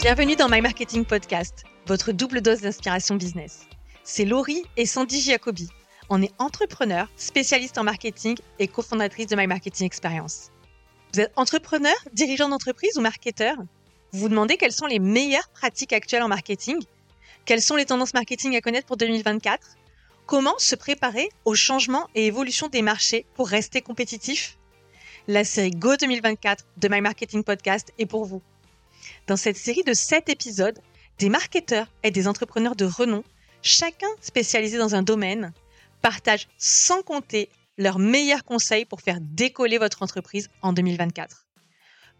Bienvenue dans My Marketing Podcast, votre double dose d'inspiration business. C'est Laurie et Sandy Giacobi. On est entrepreneurs, spécialistes en marketing et cofondatrices de My Marketing Experience. Vous êtes entrepreneur, dirigeant d'entreprise ou marketeur Vous vous demandez quelles sont les meilleures pratiques actuelles en marketing? Quelles sont les tendances marketing à connaître pour 2024 Comment se préparer aux changements et évolutions des marchés pour rester compétitif La série Go 2024 de My Marketing Podcast est pour vous. Dans cette série de 7 épisodes, des marketeurs et des entrepreneurs de renom, chacun spécialisé dans un domaine, partagent sans compter leurs meilleurs conseils pour faire décoller votre entreprise en 2024.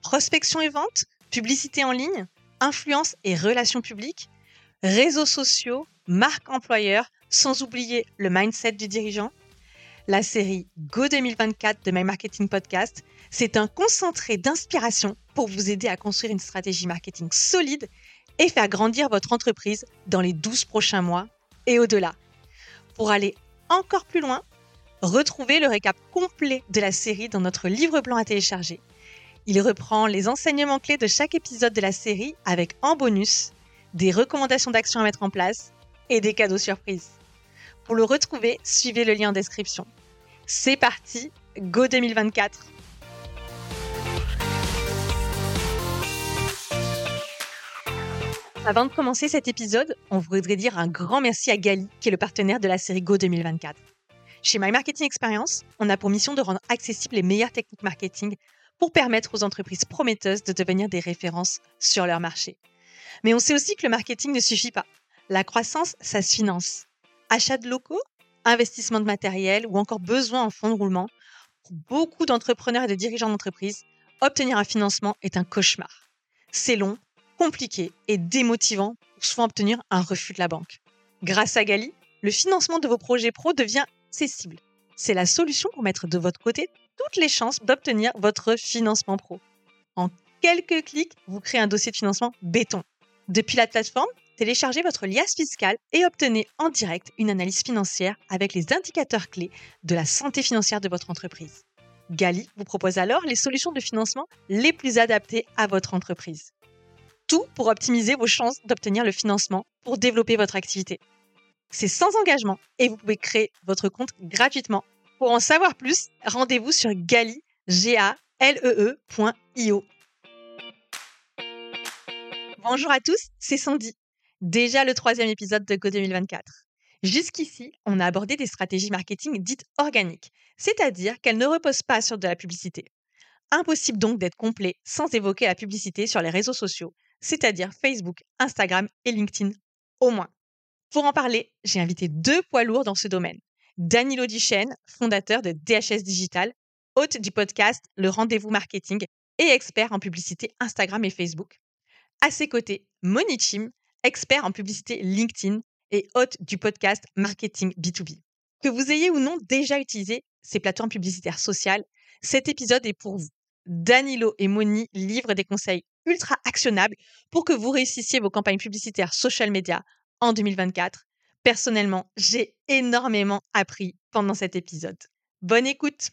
Prospection et vente, publicité en ligne, influence et relations publiques, réseaux sociaux, marque employeur, sans oublier le mindset du dirigeant. La série Go 2024 de My Marketing Podcast, c'est un concentré d'inspiration pour vous aider à construire une stratégie marketing solide et faire grandir votre entreprise dans les 12 prochains mois et au-delà. Pour aller encore plus loin, retrouvez le récap complet de la série dans notre livre blanc à télécharger. Il reprend les enseignements clés de chaque épisode de la série avec en bonus des recommandations d'action à mettre en place et des cadeaux surprises. Pour le retrouver, suivez le lien en description. C'est parti, Go 2024 Avant de commencer cet épisode, on voudrait dire un grand merci à Gali, qui est le partenaire de la série Go 2024. Chez My Marketing Experience, on a pour mission de rendre accessibles les meilleures techniques marketing pour permettre aux entreprises prometteuses de devenir des références sur leur marché. Mais on sait aussi que le marketing ne suffit pas. La croissance, ça se finance. Achat de locaux, investissement de matériel ou encore besoin en fonds de roulement, pour beaucoup d'entrepreneurs et de dirigeants d'entreprise, obtenir un financement est un cauchemar. C'est long, compliqué et démotivant pour souvent obtenir un refus de la banque. Grâce à Gali, le financement de vos projets pro devient accessible. C'est la solution pour mettre de votre côté toutes les chances d'obtenir votre financement pro. En quelques clics, vous créez un dossier de financement béton. Depuis la plateforme, téléchargez votre liasse fiscale et obtenez en direct une analyse financière avec les indicateurs clés de la santé financière de votre entreprise. Gali vous propose alors les solutions de financement les plus adaptées à votre entreprise tout pour optimiser vos chances d'obtenir le financement pour développer votre activité. C'est sans engagement et vous pouvez créer votre compte gratuitement. Pour en savoir plus, rendez-vous sur gali, e e Bonjour à tous, c'est Sandy. Déjà le troisième épisode de Go 2024. Jusqu'ici, on a abordé des stratégies marketing dites organiques, c'est-à-dire qu'elles ne reposent pas sur de la publicité. Impossible donc d'être complet sans évoquer la publicité sur les réseaux sociaux, c'est-à-dire Facebook, Instagram et LinkedIn au moins. Pour en parler, j'ai invité deux poids lourds dans ce domaine. Danilo Duchesne, fondateur de DHS Digital, hôte du podcast Le Rendez-vous Marketing et expert en publicité Instagram et Facebook. À ses côtés, Moni Chim, expert en publicité LinkedIn et hôte du podcast Marketing B2B. Que vous ayez ou non déjà utilisé ces plateformes publicitaires sociales, cet épisode est pour vous. Danilo et Moni livrent des conseils ultra actionnables pour que vous réussissiez vos campagnes publicitaires social media en 2024. Personnellement, j'ai énormément appris pendant cet épisode. Bonne écoute.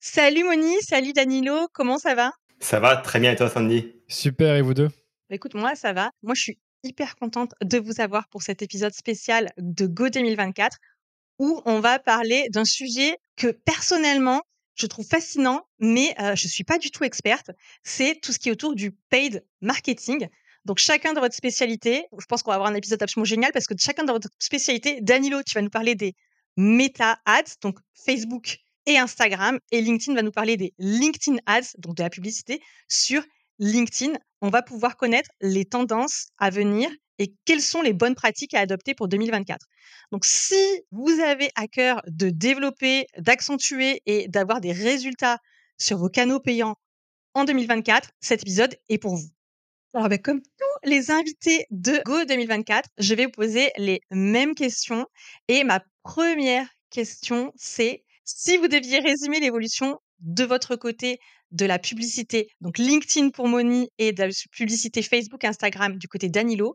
Salut Moni, salut Danilo, comment ça va? Ça va très bien et toi Sandy? Super et vous deux? Bah, Écoute, moi ça va. Moi je suis hyper contente de vous avoir pour cet épisode spécial de Go 2024 où on va parler d'un sujet que personnellement je trouve fascinant, mais je je suis pas du tout experte. C'est tout ce qui est autour du paid marketing. Donc chacun de votre spécialité, je pense qu'on va avoir un épisode absolument génial parce que chacun de votre spécialité, Danilo, tu vas nous parler des meta ads, donc Facebook et Instagram, et LinkedIn va nous parler des LinkedIn ads, donc de la publicité sur LinkedIn. On va pouvoir connaître les tendances à venir et quelles sont les bonnes pratiques à adopter pour 2024. Donc, si vous avez à cœur de développer, d'accentuer et d'avoir des résultats sur vos canaux payants en 2024, cet épisode est pour vous. Alors, ben, comme tous les invités de Go 2024, je vais vous poser les mêmes questions. Et ma première question, c'est si vous deviez résumer l'évolution de votre côté de la publicité, donc LinkedIn pour Moni et de la publicité Facebook, Instagram du côté d'Anilo.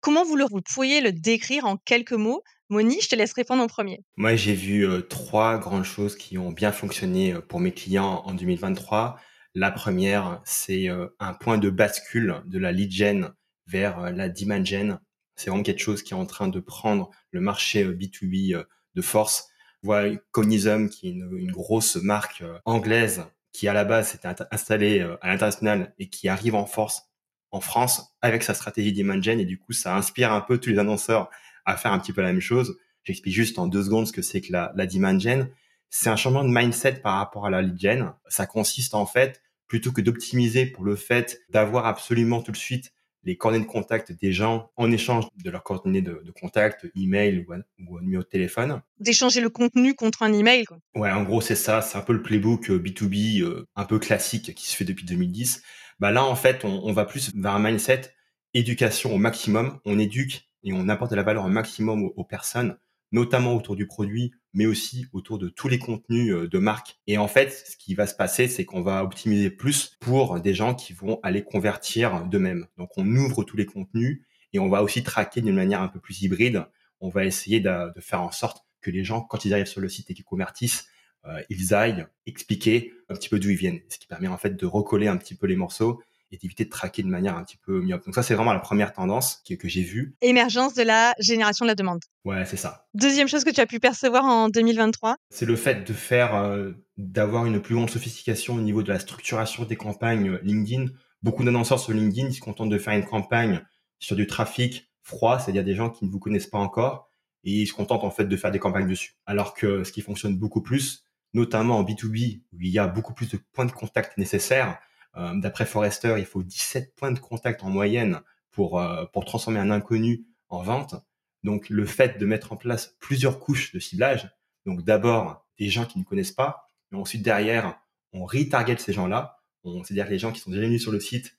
Comment vous, le, vous pourriez le décrire en quelques mots? Moni, je te laisse répondre en premier. Moi, j'ai vu trois grandes choses qui ont bien fonctionné pour mes clients en 2023. La première, c'est un point de bascule de la lead gen vers la demand gen. C'est vraiment quelque chose qui est en train de prendre le marché B2B de force. Voilà Conism, qui est une, grosse marque anglaise qui à la base s'était installée à l'international et qui arrive en force en France avec sa stratégie demand gen et du coup ça inspire un peu tous les annonceurs à faire un petit peu la même chose. J'explique juste en deux secondes ce que c'est que la, la demand gen. C'est un changement de mindset par rapport à la lead gen. Ça consiste en fait, plutôt que d'optimiser pour le fait d'avoir absolument tout de suite les coordonnées de contact des gens en échange de leurs coordonnées de, de contact, email ou ou numéro de téléphone. D'échanger le contenu contre un email. Quoi. Ouais, en gros c'est ça. C'est un peu le playbook B2B euh, euh, un peu classique qui se fait depuis 2010. Bah là en fait on, on va plus vers un mindset éducation au maximum. On éduque et on apporte de la valeur au maximum aux, personnes, notamment autour du produit, mais aussi autour de tous les contenus euh, de marque. Et en fait, ce qui va se passer, c'est qu'on va optimiser plus pour des gens qui vont aller convertir d'eux-mêmes. Donc, on ouvre tous les contenus et on va aussi traquer d'une manière un peu plus hybride. On va essayer de, faire en sorte que les gens, quand ils arrivent sur le site et qu'ils convertissent, euh, ils aillent expliquer un petit peu d'où ils viennent, ce qui permet en fait de recoller un petit peu les morceaux et d'éviter de traquer de manière un petit peu myope. Donc ça, c'est vraiment la première tendance que, que j'ai vue. Émergence de la génération de la demande. Ouais, c'est ça. Deuxième chose que tu as pu percevoir en 2023 C'est le fait de faire, euh, d'avoir une plus grande sophistication au niveau de la structuration des campagnes LinkedIn. Beaucoup d'annonceurs sur LinkedIn se contentent de faire une campagne sur du trafic froid, c'est-à-dire des gens qui ne vous connaissent pas encore, et ils se contentent en fait de faire des campagnes dessus. Alors que ce qui fonctionne beaucoup plus, notamment en B2B, où il y a beaucoup plus de points de contact nécessaires, d'après Forrester, il faut 17 points de contact en moyenne pour, euh, pour transformer un inconnu en vente. Donc le fait de mettre en place plusieurs couches de ciblage, donc d'abord des gens qui ne connaissent pas, mais ensuite derrière, on retarget ces gens-là, c'est-à-dire les gens qui sont déjà venus sur le site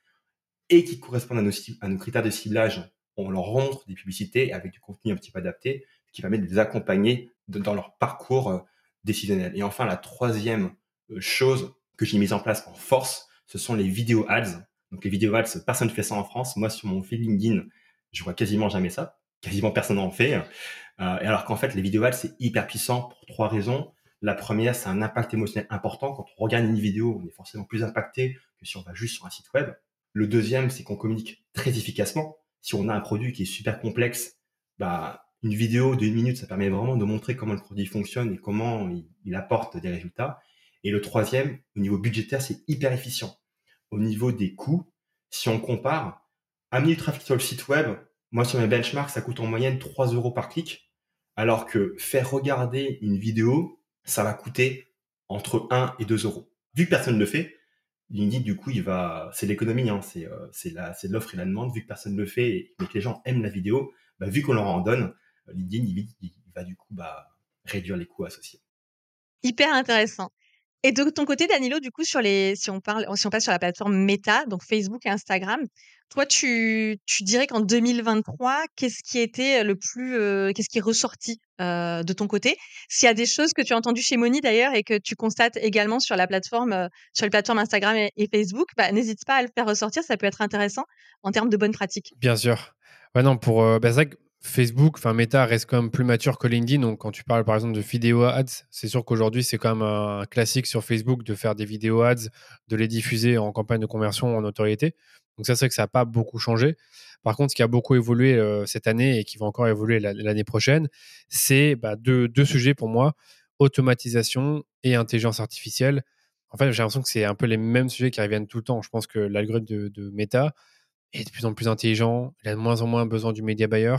et qui correspondent à nos, critères de ciblage, on leur montre des publicités avec du contenu un petit peu adapté, qui permet de les accompagner dans leur parcours euh, décisionnel. Et enfin, la troisième chose que j'ai mise en place en force, ce sont les vidéos ads. Donc les vidéos ads, personne ne fait ça en France. Moi, sur mon feed LinkedIn, je vois quasiment jamais ça. Quasiment personne n'en fait. Euh, alors qu'en fait, les vidéos ads, c'est hyper puissant pour trois raisons. La première, c'est un impact émotionnel important. Quand on regarde une vidéo, on est forcément plus impacté que si on va juste sur un site web. Le deuxième, c'est qu'on communique très efficacement. Si on a un produit qui est super complexe, bah, une vidéo d'une minute, ça permet vraiment de montrer comment le produit fonctionne et comment il apporte des résultats. Et le troisième, au niveau budgétaire, c'est hyper efficient au niveau des coûts, si on compare, amener du trafic sur le site web, moi sur mes benchmarks, ça coûte en moyenne 3 euros par clic, alors que faire regarder une vidéo, ça va coûter entre 1 et 2 euros. Vu que personne ne le fait, LinkedIn, du coup, il va, c'est l'économie, hein, c'est, euh, l'offre et la demande. Vu que personne ne le fait, mais que les gens aiment la vidéo, bah, vu qu'on leur en donne, LinkedIn, il, il, va du coup bah, réduire les coûts associés. Hyper intéressant. Et de ton côté, Danilo, du coup, sur les, si on parle, si on passe sur la plateforme Meta, donc Facebook et Instagram, toi, tu, tu dirais qu'en 2023, qu'est-ce qui était le plus, euh, qu'est-ce qui est ressorti euh, de ton côté? S'il y a des choses que tu as entendues chez Moni d'ailleurs et que tu constates également sur la plateforme, euh, sur les plateformes Instagram et, Facebook, bah, n'hésite pas à le faire ressortir. Ça peut être intéressant en termes de bonnes pratiques. Bien sûr. Ouais, non, pour, bah, Facebook, enfin Meta reste quand même plus mature que LinkedIn. Donc quand tu parles par exemple de vidéo ads, c'est sûr qu'aujourd'hui c'est quand même un classique sur Facebook de faire des vidéos ads, de les diffuser en campagne de conversion en notoriété. Donc ça c'est vrai que ça n'a pas beaucoup changé. Par contre, ce qui a beaucoup évolué euh, cette année et qui va encore évoluer l'année prochaine, c'est bah, deux, sujets pour moi automatisation et intelligence artificielle. En fait, j'ai l'impression que c'est un peu les mêmes sujets qui reviennent tout le temps. Je pense que l'algorithme de, Meta est de plus en plus intelligent. Il a de moins en moins besoin du média buyer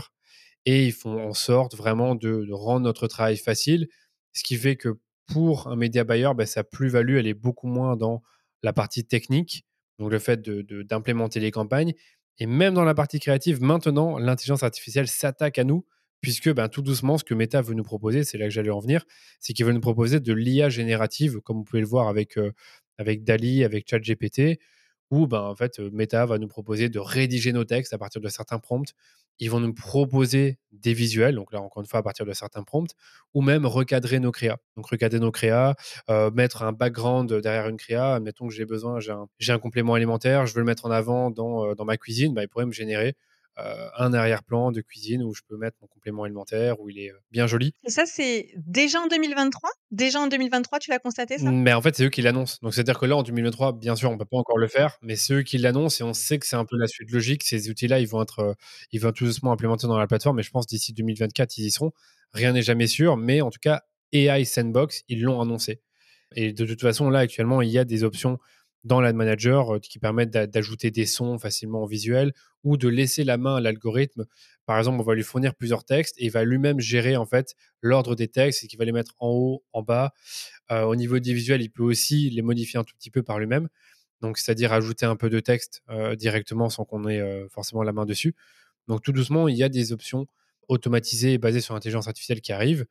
et ils font en sorte vraiment de, rendre notre travail facile, ce qui fait que pour un média buyer, ben, sa plus-value, elle est beaucoup moins dans la partie technique, donc le fait d'implémenter de, les campagnes, et même dans la partie créative, maintenant, l'intelligence artificielle s'attaque à nous, puisque ben, tout doucement, ce que Meta veut nous proposer, c'est là que j'allais en venir, c'est qu'il veut nous proposer de l'IA générative, comme vous pouvez le voir avec, euh, avec Dali, avec ChatGPT, où ben, en fait, Meta va nous proposer de rédiger nos textes à partir de certains prompts, ils vont nous proposer des visuels, donc là encore une fois à partir de certains prompts, ou même recadrer nos créas. Donc recadrer nos créas, euh, mettre un background derrière une créa. Admettons que j'ai besoin, j'ai un, complément alimentaire, je veux le mettre en avant dans, euh, ma cuisine, bah, il pourrait me générer euh, un arrière-plan de cuisine où je peux mettre mon complément alimentaire, où il est bien joli. Et ça, c'est déjà en 2023 Déjà en 2023, tu l'as constaté ça? Mais en fait, c'est eux qui l'annoncent. Donc, c'est-à-dire que là, en 2023, bien sûr, on peut pas encore le faire, mais c'est eux qui l'annoncent et on sait que c'est un peu la suite logique. Ces outils-là, ils vont être, ils vont tout doucement implémentés dans la plateforme. Et je pense d'ici 2024, ils y seront. Rien n'est jamais sûr, mais en tout cas, AI Sandbox, ils l'ont annoncé. Et de toute façon, là, actuellement, il y a des options dans l'Ad Manager euh, qui permettent d'ajouter des sons facilement en visuel ou de laisser la main à l'algorithme. Par exemple, on va lui fournir plusieurs textes et il va lui-même gérer en fait l'ordre des textes et qu'il va les mettre en haut, en bas. Euh, au niveau des visuels, il peut aussi les modifier un tout petit peu par lui-même. Donc, c'est-à-dire ajouter un peu de texte euh, directement sans qu'on ait forcément la main dessus. Donc, tout doucement, il y a des options automatisées et basées sur l'intelligence artificielle qui arrivent.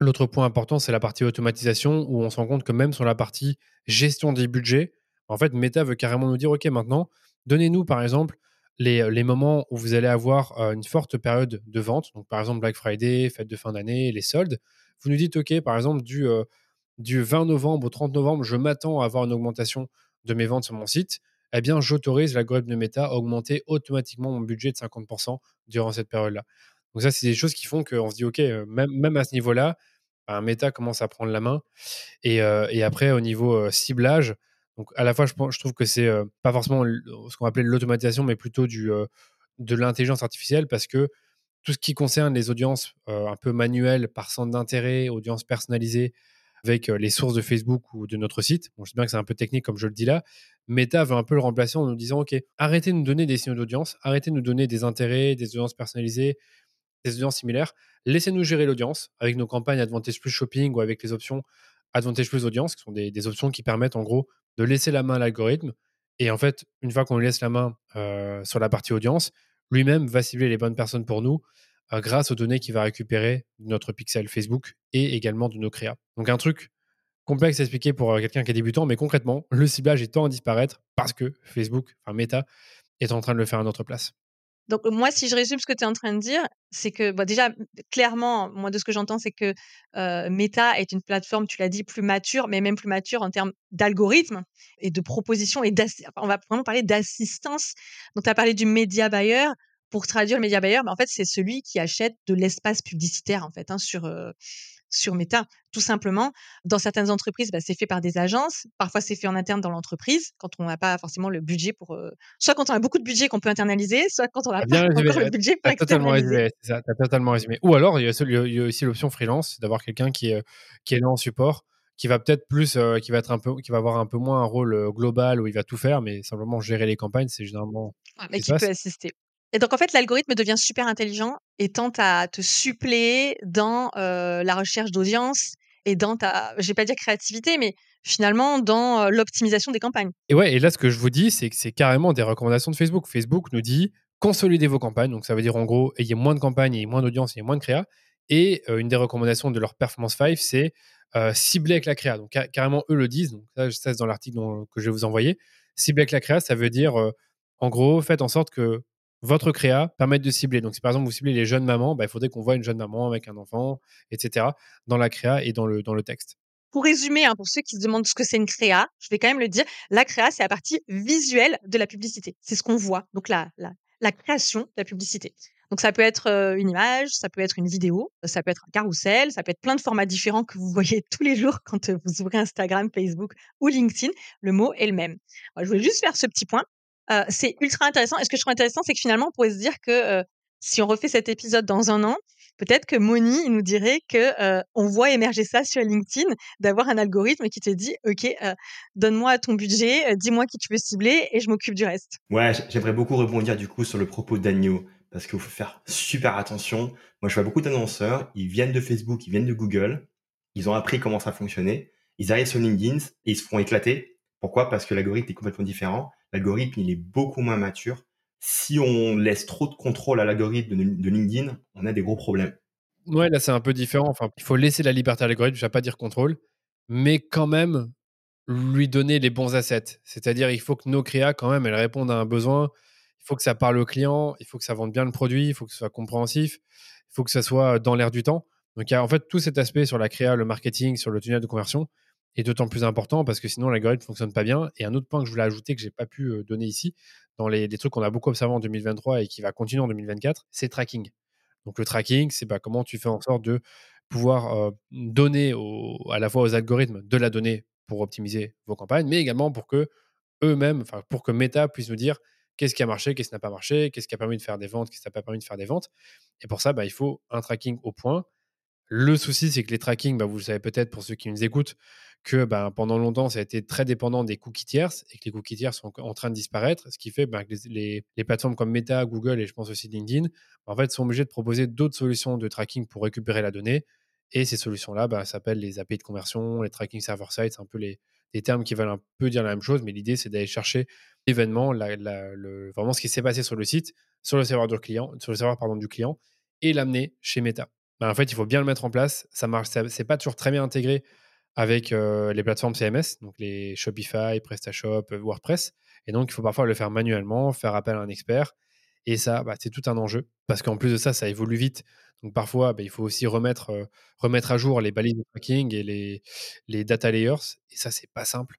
L'autre point important, c'est la partie automatisation où on se rend compte que même sur la partie gestion des budgets, en fait, Meta veut carrément nous dire, OK, maintenant, donnez-nous par exemple les, les, moments où vous allez avoir euh, une forte période de vente, donc par exemple Black Friday, fête de fin d'année, les soldes. Vous nous dites, OK, par exemple, du, euh, du 20 novembre au 30 novembre, je m'attends à avoir une augmentation de mes ventes sur mon site. Eh bien, j'autorise l'algorithme de Meta à augmenter automatiquement mon budget de 50% durant cette période-là. Donc ça, c'est des choses qui font qu'on se dit, OK, euh, même, même à ce niveau-là, bah, méta commence à prendre la main. Et après, au niveau ciblage, donc à la fois, je, trouve que c'est pas forcément ce qu'on appelait l'automatisation, mais plutôt du, de l'intelligence artificielle, parce que tout ce qui concerne les audiences un peu manuelles par centre d'intérêt, audiences personnalisées, avec les sources de Facebook ou de notre site. Je sais bien que c'est un peu technique comme je le dis là. Meta veut un peu le remplacer en nous disant OK, arrêtez de nous donner des signaux d'audience, arrêtez de nous donner des intérêts, des audiences personnalisées, des audiences similaires. Laissez-nous gérer l'audience avec nos campagnes Advantage Plus Shopping ou avec les options Advantage Plus Audience, qui sont des, options qui permettent en gros de laisser la main à l'algorithme. Et en fait, une fois qu'on lui laisse la main euh, sur la partie audience, lui-même va cibler les bonnes personnes pour nous euh, grâce aux données qu'il va récupérer de notre pixel Facebook et également de nos créas. Donc un truc complexe à expliquer pour euh, quelqu'un qui est débutant, mais concrètement, le ciblage est temps à disparaître parce que Facebook, enfin Meta, est en train de le faire à notre place. Donc moi, si je résume ce que tu es en train de dire, c'est que bah, déjà, clairement, moi de ce que j'entends, c'est que Meta est une plateforme, tu l'as dit, plus mature, mais même plus mature en termes d'algorithme et de propositions. Et on va vraiment parler d'assistance. Donc tu as parlé du média buyer. Pour traduire le média buyer, mais en fait, c'est celui qui achète de l'espace publicitaire en fait hein, sur sur Meta, tout simplement. Dans certaines entreprises, bah, c'est fait par des agences. Parfois, c'est fait en interne dans l'entreprise, quand on n'a pas forcément le budget pour... Euh, soit quand on a beaucoup de budget qu'on peut internaliser, soit quand on n'a pas encore le budget pour. Totalement résumé, totalement résumé. Ou alors, il y a, aussi l'option freelance, d'avoir quelqu'un qui est, qui est là en support, qui va peut-être plus, euh, qui va être un peu, qui va avoir un peu moins un rôle euh, global où il va tout faire, mais simplement gérer les campagnes, c'est généralement. mais qui peut assister. Et donc, en fait, l'algorithme devient super intelligent et tente à te suppléer dans la recherche d'audience et dans ta, je vais pas dire créativité, mais finalement dans l'optimisation des campagnes. Et ouais, et là, ce que je vous dis, c'est que c'est carrément des recommandations de Facebook. Facebook nous dit consolidez vos campagnes. Donc, ça veut dire en gros, ayez moins de campagnes, ayez moins d'audience, ayez moins de créa. Et une des recommandations de leur Performance 5, c'est cibler avec la créa. Donc, carrément, eux le disent. Donc, ça, c'est dans l'article que je vais vous envoyer. Cibler avec la créa, ça veut dire, en gros, faites en sorte que votre créa permette de cibler. Donc, si par exemple vous ciblez les jeunes mamans, bah, il faudrait qu'on voit une jeune maman avec un enfant, etc., dans la créa et dans le, dans le texte. Pour résumer, hein, pour ceux qui se demandent ce que c'est une créa, je vais quand même le dire, la créa, c'est la partie visuelle de la publicité. C'est ce qu'on voit. Donc, la, la, la, création de la publicité. Donc, ça peut être euh, une image, ça peut être une vidéo, ça peut être un carrousel, ça peut être plein de formats différents que vous voyez tous les jours quand euh, vous ouvrez Instagram, Facebook ou LinkedIn. Le mot est le même. je voulais juste faire ce petit point c'est ultra intéressant. Et ce que je trouve intéressant, c'est que finalement, on pourrait se dire que si on refait cet épisode dans un an, peut-être que Moni nous dirait que on voit émerger ça sur LinkedIn, d'avoir un algorithme qui te dit, ok, donne-moi ton budget, dis-moi qui tu veux cibler et je m'occupe du reste. Ouais, j'aimerais beaucoup rebondir du coup sur le propos d'Agnew parce qu'il faut faire super attention. Moi, je vois beaucoup d'annonceurs, ils viennent de Facebook, ils viennent de Google, ils ont appris comment ça fonctionnait, ils arrivent sur LinkedIn et ils se font éclater. Pourquoi? Parce que l'algorithme est complètement différent l'algorithme il est beaucoup moins mature. Si on laisse trop de contrôle à l'algorithme de, LinkedIn, on a des gros problèmes. Ouais, là c'est un peu différent. Enfin, il faut laisser la liberté à l'algorithme, je ne vais pas dire contrôle, mais quand même lui donner les bons assets. C'est-à-dire, il faut que nos créas, quand même, elles répondent à un besoin. Il faut que ça parle au client, il faut que ça vende bien le produit, il faut que ce soit compréhensif, il faut que ça soit dans l'air du temps. Donc, il y a en fait tout cet aspect sur la créa, le marketing, sur le tunnel de conversion est d'autant plus important parce que sinon l'algorithme ne fonctionne pas bien. Et un autre point que je voulais ajouter que j'ai pas pu euh, donner ici, dans les, trucs qu'on a beaucoup observé en 2023 et qui va continuer en 2024, c'est tracking. Donc le tracking, c'est bah, comment tu fais en sorte de pouvoir euh, donner à la fois aux algorithmes de la donnée pour optimiser vos campagnes, mais également pour que eux-mêmes, pour que Meta puisse nous dire qu'est-ce qui a marché, qu'est-ce qui n'a pas marché, qu'est-ce qui a permis de faire des ventes, qu'est-ce qui n'a pas permis de faire des ventes. Et pour ça, bah, il faut un tracking au point. Le souci, c'est que les trackings, bah, vous le savez peut-être pour ceux qui nous écoutent, que bah, pendant longtemps, ça a été très dépendant des cookies tierces et que les cookies tierces sont en train de disparaître, ce qui fait bah, que les, plateformes comme Meta, Google et je pense aussi LinkedIn, en fait, sont obligées de proposer d'autres solutions de tracking pour récupérer la donnée. Et ces solutions-là s'appellent les API de conversion, les tracking server-side, c'est un peu les, termes qui veulent un peu dire la même chose, mais l'idée, c'est d'aller chercher l'événement, vraiment ce qui s'est passé sur le site, sur le serveur du client, sur le serveur pardon, du client, et l'amener chez Meta. En fait, il faut bien le mettre en place. Ça marche, c'est pas toujours très bien intégré avec les plateformes CMS, donc les Shopify, PrestaShop, WordPress. Et donc, il faut parfois le faire manuellement, faire appel à un expert. Et ça, bah, c'est tout un enjeu parce qu'en plus de ça, ça évolue vite. Donc parfois, bah, il faut aussi remettre, remettre à jour les balises de tracking et les, les data layers. Et ça, c'est pas simple.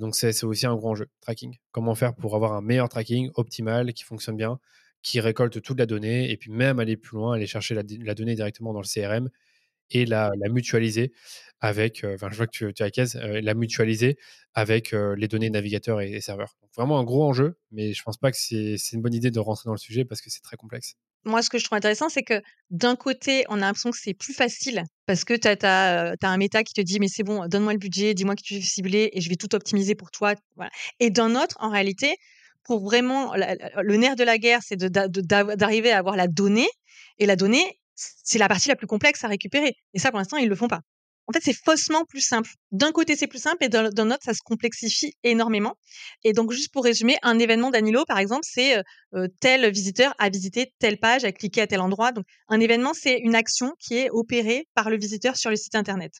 donc c'est aussi un gros enjeu, tracking. Comment faire pour avoir un meilleur tracking optimal qui fonctionne bien, qui récolte toute la donnée et puis même aller plus loin, aller chercher la, la donnée directement dans le CRM et la, mutualiser avec, enfin je vois que tu, tu as caisse, la mutualiser avec les données navigateurs et, serveurs. Vraiment un gros enjeu, mais je pense pas que c'est une bonne idée de rentrer dans le sujet parce que c'est très complexe. Moi, ce que je trouve intéressant, c'est que d'un côté, on a l'impression que c'est plus facile parce que tu as, un méta qui te dit mais c'est bon, donne-moi le budget, dis-moi qui tu veux cibler et je vais tout optimiser pour toi. Et d'un autre, en réalité, pour vraiment, le nerf de la guerre, c'est d'arriver à avoir la donnée. Et la donnée, c'est la partie la plus complexe à récupérer. Et ça, pour l'instant, ils le font pas. En fait, c'est faussement plus simple. D'un côté, c'est plus simple et d'un autre, ça se complexifie énormément. Et donc, juste pour résumer, un événement d'Anilo, par exemple, c'est tel visiteur a visité telle page, a cliqué à tel endroit. Donc, un événement, c'est une action qui est opérée par le visiteur sur le site Internet.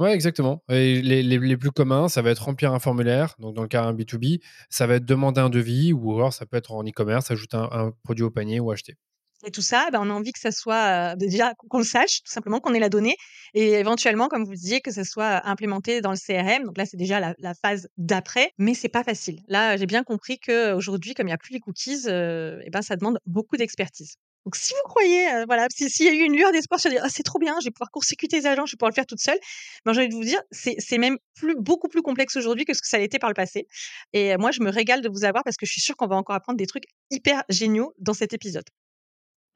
Ouais, exactement. Les, plus communs, ça va être remplir un formulaire, donc dans le cas un B2B, ça va être demander un devis, ou alors ça peut être en e-commerce, ajouter un produit au panier ou acheter et tout ça, ben, on a envie que ça soit déjà qu'on le sache, tout simplement, qu'on ait la donnée, et éventuellement, comme vous le disiez, que ça soit implémenté dans le CRM. Donc là, c'est déjà la, phase d'après, mais c'est pas facile. Là, j'ai bien compris qu'aujourd'hui, comme il n'y a plus les cookies, et ben, ça demande beaucoup d'expertise. Donc, si vous croyez, voilà, s'il y a eu une lueur d'espoir sur dire «Ah, c'est trop bien, je vais pouvoir court-circuiter les agents, je vais pouvoir le faire toute seule, ben, j'ai envie de vous dire, c'est même plus, beaucoup plus complexe aujourd'hui que ce que ça été par le passé. Et moi, je me régale de vous avoir parce que je suis sûre qu'on va encore apprendre des trucs hyper géniaux dans cet épisode.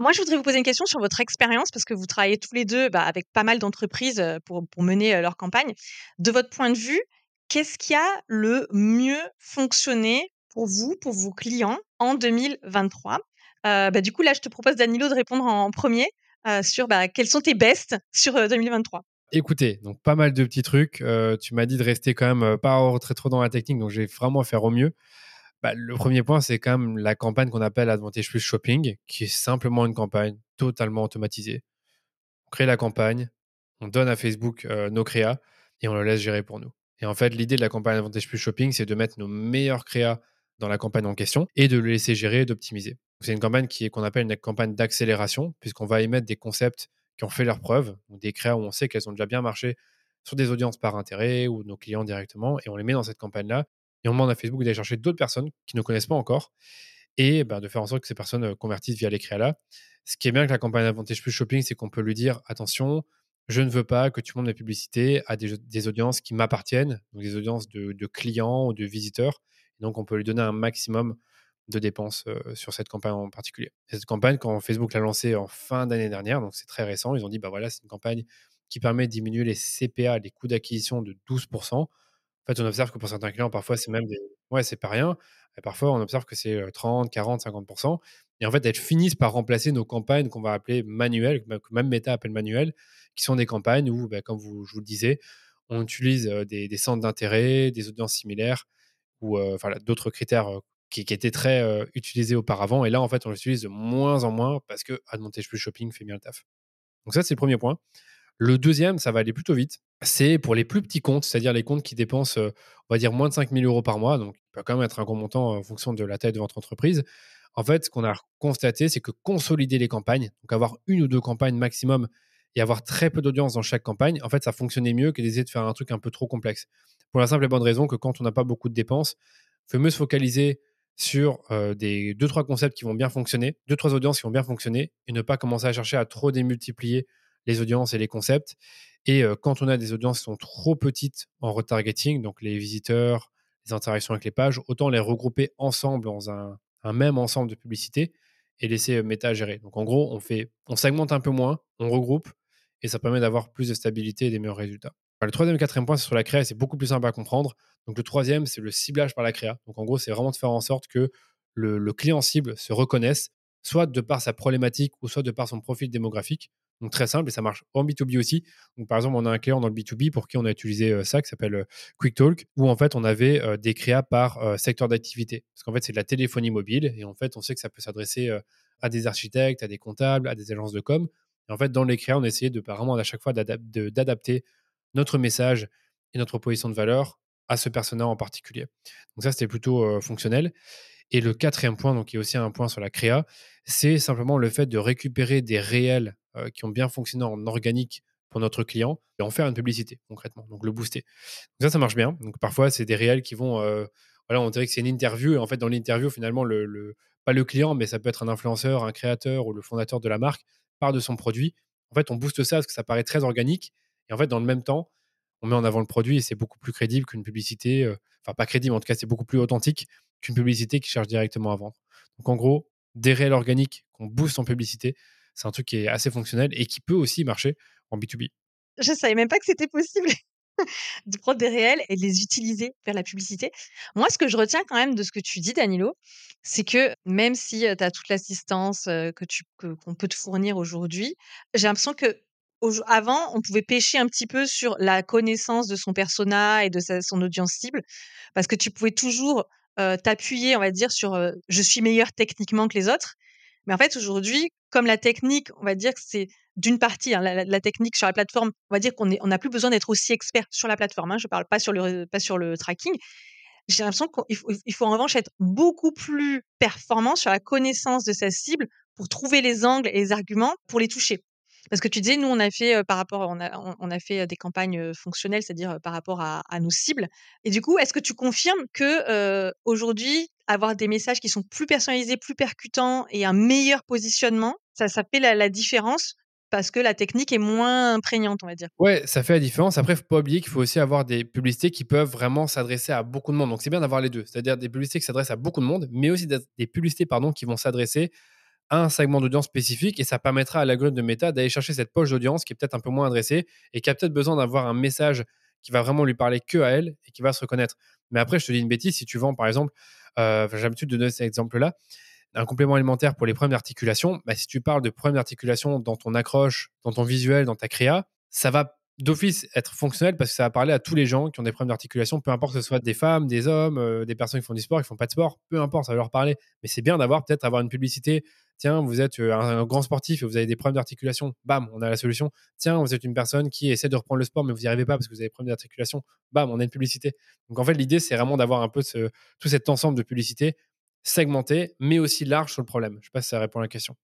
Moi, je voudrais vous poser une question sur votre expérience, parce que vous travaillez tous les deux bah, avec pas mal d'entreprises pour, pour mener leur campagne. De votre point de vue, qu'est-ce qui a le mieux fonctionné pour vous, pour vos clients en 2023 bah, Du coup, là, je te propose, Danilo, de répondre en premier sur bah, quels sont tes bests sur 2023. Écoutez, donc pas mal de petits trucs. tu m'as dit de rester quand même pas très trop dans la technique, donc je vais vraiment faire au mieux. Bah, le premier point, c'est quand même la campagne qu'on appelle Advantage Plus Shopping, qui est simplement une campagne totalement automatisée. On crée la campagne, on donne à Facebook euh, nos créas et on le laisse gérer pour nous. Et en fait, l'idée de la campagne Advantage Plus Shopping, c'est de mettre nos meilleurs créas dans la campagne en question et de le laisser gérer et d'optimiser. C'est une campagne qui est qu'on appelle une campagne d'accélération, puisqu'on va émettre des concepts qui ont fait leurs preuves, ou des créas où on sait qu'elles ont déjà bien marché sur des audiences par intérêt ou nos clients directement, et on les met dans cette campagne-là et on demande à Facebook d'aller chercher d'autres personnes qui ne connaissent pas encore et bah, de faire en sorte que ces personnes convertissent via les créas-là. Ce qui est bien avec la campagne Advantage Plus Shopping, c'est qu'on peut lui dire attention, je ne veux pas que tu montes mes publicités à des, audiences qui m'appartiennent, donc des audiences de, clients ou de visiteurs. Et donc, on peut lui donner un maximum de dépenses sur cette campagne en particulier. cette campagne, quand Facebook l'a lancée en fin d'année dernière, donc c'est très récent, ils ont dit bah voilà, c'est une campagne qui permet de diminuer les CPA, les coûts d'acquisition de 12% fait, on observe que pour certains clients, parfois, c'est même des. Ouais, c'est pas rien. Et parfois, on observe que c'est 30, 40, 50%. Et en fait, elles finissent par remplacer nos campagnes qu'on va appeler manuelles, que même Meta appelle manuelles, qui sont des campagnes où, bah, comme vous, je vous le disais, on utilise des, centres d'intérêt, des audiences similaires ou d'autres critères qui, étaient très utilisés auparavant. Et là, en fait, on l'utilise de moins en moins parce que Advantage Plus Shopping fait bien le taf. Donc ça, c'est le premier point. Le deuxième, ça va aller plutôt vite. C'est pour les plus petits comptes, c'est-à-dire les comptes qui dépensent, euh, on va dire, moins de 5 000 euros par mois. Donc, il peut quand même être un gros montant en fonction de la taille de votre entreprise. En fait, ce qu'on a constaté, c'est que consolider les campagnes, donc avoir une ou deux campagnes maximum et avoir très peu d'audience dans chaque campagne, en fait, ça fonctionnait mieux que d'essayer de faire un truc un peu trop complexe. Pour la simple et bonne raison que quand on n'a pas beaucoup de dépenses, il faut mieux se focaliser sur des deux trois concepts qui vont bien fonctionner, deux trois audiences qui vont bien fonctionner et ne pas commencer à chercher à trop démultiplier les audiences et les concepts. Et quand on a des audiences qui sont trop petites en retargeting, donc les visiteurs, les interactions avec les pages, autant les regrouper ensemble dans un, même ensemble de publicités et laisser Meta gérer. Donc en gros, on fait, on segmente un peu moins, on regroupe et ça permet d'avoir plus de stabilité et des meilleurs résultats. le troisième et quatrième point, c'est sur la créa, c'est beaucoup plus simple à comprendre. Donc le troisième, c'est le ciblage par la créa. Donc en gros, c'est vraiment de faire en sorte que le, client cible se reconnaisse, soit de par sa problématique ou soit de par son profil démographique. Donc très simple et ça marche en B2B aussi. Donc par exemple, on a un client dans le B2B pour qui on a utilisé euh, ça qui s'appelle euh, QuickTalk où en fait on avait euh, des créas par secteur d'activité. Parce qu'en fait, c'est de la téléphonie mobile et en fait, on sait que ça peut s'adresser à des architectes, à des comptables, à des agences de com. Et en fait, dans les créas, on essayait de vraiment à chaque fois d'adapter notre message et notre proposition de valeur à ce personnage en particulier. Donc ça, c'était plutôt euh, fonctionnel. Et le quatrième point, donc qui est aussi un point sur la créa, c'est simplement le fait de récupérer des réels euh, qui ont bien fonctionné en organique pour notre client et en faire une publicité concrètement, donc le booster. Donc ça, ça marche bien. Donc parfois, c'est des réels qui vont, euh, voilà, on dirait que c'est une interview et en fait, dans l'interview, finalement, le, pas le client, mais ça peut être un influenceur, un créateur ou le fondateur de la marque part de son produit. En fait, on booste ça parce que ça paraît très organique et en fait, dans le même temps, on met en avant le produit et c'est beaucoup plus crédible qu'une publicité, euh, enfin pas crédible, en tout cas c'est beaucoup plus authentique qu'une publicité qui cherche directement à vendre. Donc en gros, des réels organiques qu'on booste en publicité, c'est un truc qui est assez fonctionnel et qui peut aussi marcher en B2B. Je savais même pas que c'était possible de prendre des réels et de les utiliser vers la publicité. Moi, ce que je retiens quand même de ce que tu dis, Danilo, c'est que même si tu as toute l'assistance que tu qu'on peut te fournir aujourd'hui, j'ai l'impression que avant, on pouvait pêcher un petit peu sur la connaissance de son persona et de son audience cible, parce que tu pouvais toujours t'appuyer, on va dire, sur je suis meilleur techniquement que les autres. Mais en fait, aujourd'hui, comme la technique, on va dire que c'est d'une partie, hein, la, technique sur la plateforme, on va dire qu'on n'a plus besoin d'être aussi expert sur la plateforme. Hein, je ne parle pas sur le, pas sur le tracking. J'ai l'impression qu'il faut, il faut en revanche être beaucoup plus performant sur la connaissance de sa cible pour trouver les angles et les arguments pour les toucher. Parce que tu disais, nous, on a fait par rapport, on a, on a fait des campagnes fonctionnelles, c'est-à-dire par rapport à, nos cibles. Et du coup, est-ce que tu confirmes que aujourd'hui, avoir des messages qui sont plus personnalisés, plus percutants et un meilleur positionnement, ça, ça fait la, différence parce que la technique est moins prégnante, on va dire? Ouais, ça fait la différence. Après, il ne faut pas oublier qu'il faut aussi avoir des publicités qui peuvent vraiment s'adresser à beaucoup de monde. Donc, c'est bien d'avoir les deux, c'est-à-dire des publicités qui s'adressent à beaucoup de monde, mais aussi des publicités pardon, qui vont s'adresser un segment d'audience spécifique et ça permettra à l'algorithme de Meta d'aller chercher cette poche d'audience qui est peut-être un peu moins adressée et qui a peut-être besoin d'avoir un message qui va vraiment lui parler que à elle et qui va se reconnaître. Mais après, je te dis une bêtise, si tu vends par exemple, euh, j'ai l'habitude de donner cet exemple-là, un complément alimentaire pour les problèmes d'articulation, bah, si tu parles de problèmes d'articulation dans ton accroche, dans ton visuel, dans ta créa, ça va d'office être fonctionnel parce que ça va parler à tous les gens qui ont des problèmes d'articulation, peu importe que ce soit des femmes, des hommes, euh, des personnes qui font du sport, qui font pas de sport, peu importe, ça va leur parler. Mais c'est bien d'avoir peut-être avoir une publicité. Tiens, vous êtes euh, un, grand sportif et vous avez des problèmes d'articulation. Bam, on a la solution. Tiens, vous êtes une personne qui essaie de reprendre le sport mais vous n'y arrivez pas parce que vous avez des problèmes d'articulation. Bam, on a une publicité. Donc en fait, l'idée c'est vraiment d'avoir un peu tout cet ensemble de publicités segmentées mais aussi large sur le problème. Je sais pas si ça répond à la question.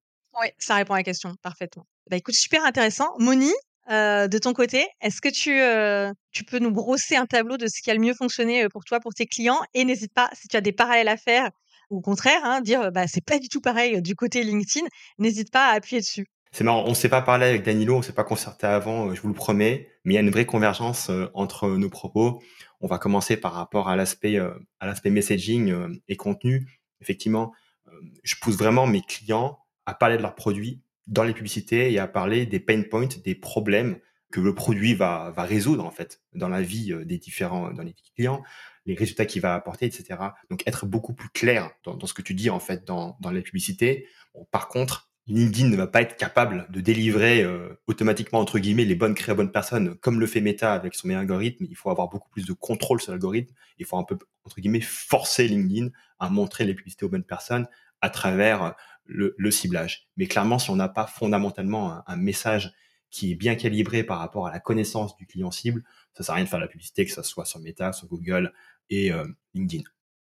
Oui, ça répond à la question parfaitement. Bah écoute, super intéressant. Moni, euh, de ton côté, est-ce que tu, euh, tu peux nous brosser un tableau de ce qui a le mieux fonctionné pour toi, pour tes clients? Et n'hésite pas, si tu as des parallèles à faire, au contraire, hein, dire bah, c'est pas du tout pareil du côté LinkedIn, n'hésite pas à appuyer dessus. C'est marrant, on ne s'est pas parlé avec Danilo, on ne s'est pas concerté avant, je vous le promets, mais il y a une vraie convergence entre nos propos. On va commencer par rapport à l'aspect à l'aspect messaging et contenu. Effectivement, je pousse vraiment mes clients à parler de leurs produits dans les publicités et à parler des pain points, des problèmes que le produit va, va résoudre en fait dans la vie des différents dans les clients, les résultats qu'il va apporter, etc. Donc être beaucoup plus clair dans, ce que tu dis en fait dans, dans les publicités. Bon, par contre, LinkedIn ne va pas être capable de délivrer euh, automatiquement entre guillemets les bonnes créas aux bonnes personnes comme le fait Meta avec son algorithme. Il faut avoir beaucoup plus de contrôle sur l'algorithme. Il faut un peu entre guillemets forcer LinkedIn à montrer les publicités aux bonnes personnes à travers le, ciblage. Mais clairement, si on n'a pas fondamentalement un, message qui est bien calibré par rapport à la connaissance du client cible, ça sert à rien de faire la publicité, que ce soit sur Meta, sur Google et euh, LinkedIn.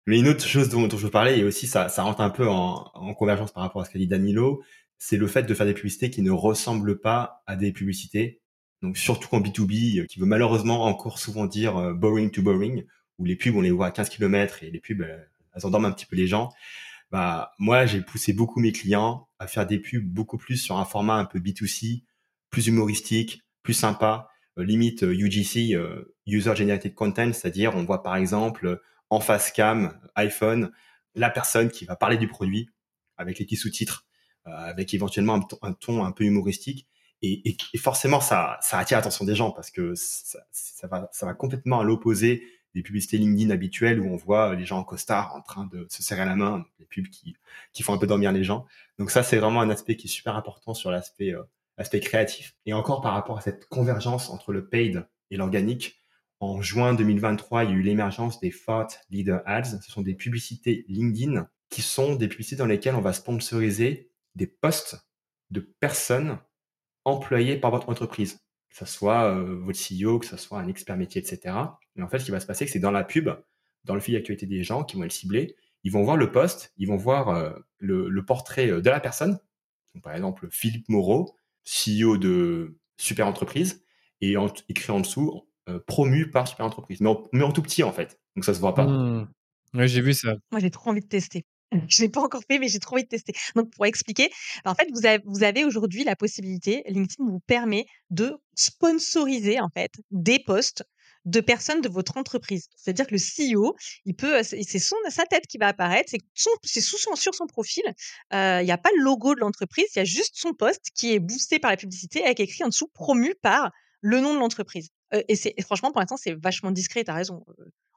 Mais une autre chose dont, je veux parler, et aussi ça, rentre un peu en, convergence par rapport à ce qu'a dit Danilo, c'est le fait de faire des publicités qui ne ressemblent pas à des publicités. Donc surtout en B2B, qui veut malheureusement encore souvent dire boring to boring, où les pubs on les voit à 15 km et les pubs elles endorment un petit peu les gens. Bah moi j'ai poussé beaucoup mes clients à faire des pubs beaucoup plus sur un format un peu B2C, plus humoristique, plus sympa, euh, limite UGC, euh, euh, User Generated Content, c'est-à-dire on voit par exemple en face cam iPhone la personne qui va parler du produit avec les petits sous-titres, avec éventuellement un, ton un peu humoristique. Et, forcément, ça, attire l'attention des gens parce que ça, va, complètement à l'opposé des publicités LinkedIn habituelles où on voit les gens en costard en train de se serrer la main, les pubs qui font un peu dormir les gens. Donc ça, c'est vraiment un aspect qui est super important sur l'aspect aspect créatif. Et encore par rapport à cette convergence entre le paid et l'organique, en juin 2023, il y a eu l'émergence des Thought Leader Ads. Ce sont des publicités LinkedIn qui sont des publicités dans lesquelles on va sponsoriser des postes de personnes employées par votre entreprise, que ce soit euh, votre CEO, que ce soit un expert métier, etc. Et en fait, ce qui va se passer, c'est que dans la pub, dans le fil d'actualité des gens qui vont être ciblés, ils vont voir le poste, ils vont voir euh, le, le, portrait euh, de la personne. Donc, par exemple, Philippe Moreau, CEO de super entreprise, et écrit en dessous euh, promu par super entreprise, mais en, mais en, tout petit en fait, donc ça se voit pas. Mmh. Oui, j'ai vu ça. Moi, j'ai trop envie de tester. Je l'ai pas encore fait, mais j'ai trop envie de tester. Donc, pour expliquer, bah, en fait, vous avez, vous avez aujourd'hui la possibilité, LinkedIn vous permet de sponsoriser en fait des posts de personnes de votre entreprise. C'est-à-dire que le CEO, il peut, c'est son sa tête qui va apparaître, c'est c'est sous son sur son profil. Il n'y a pas le logo de l'entreprise, il y a juste son poste qui est boosté par la publicité avec écrit en dessous promu par le nom de l'entreprise. et c'est franchement pour l'instant c'est vachement discret. T'as raison.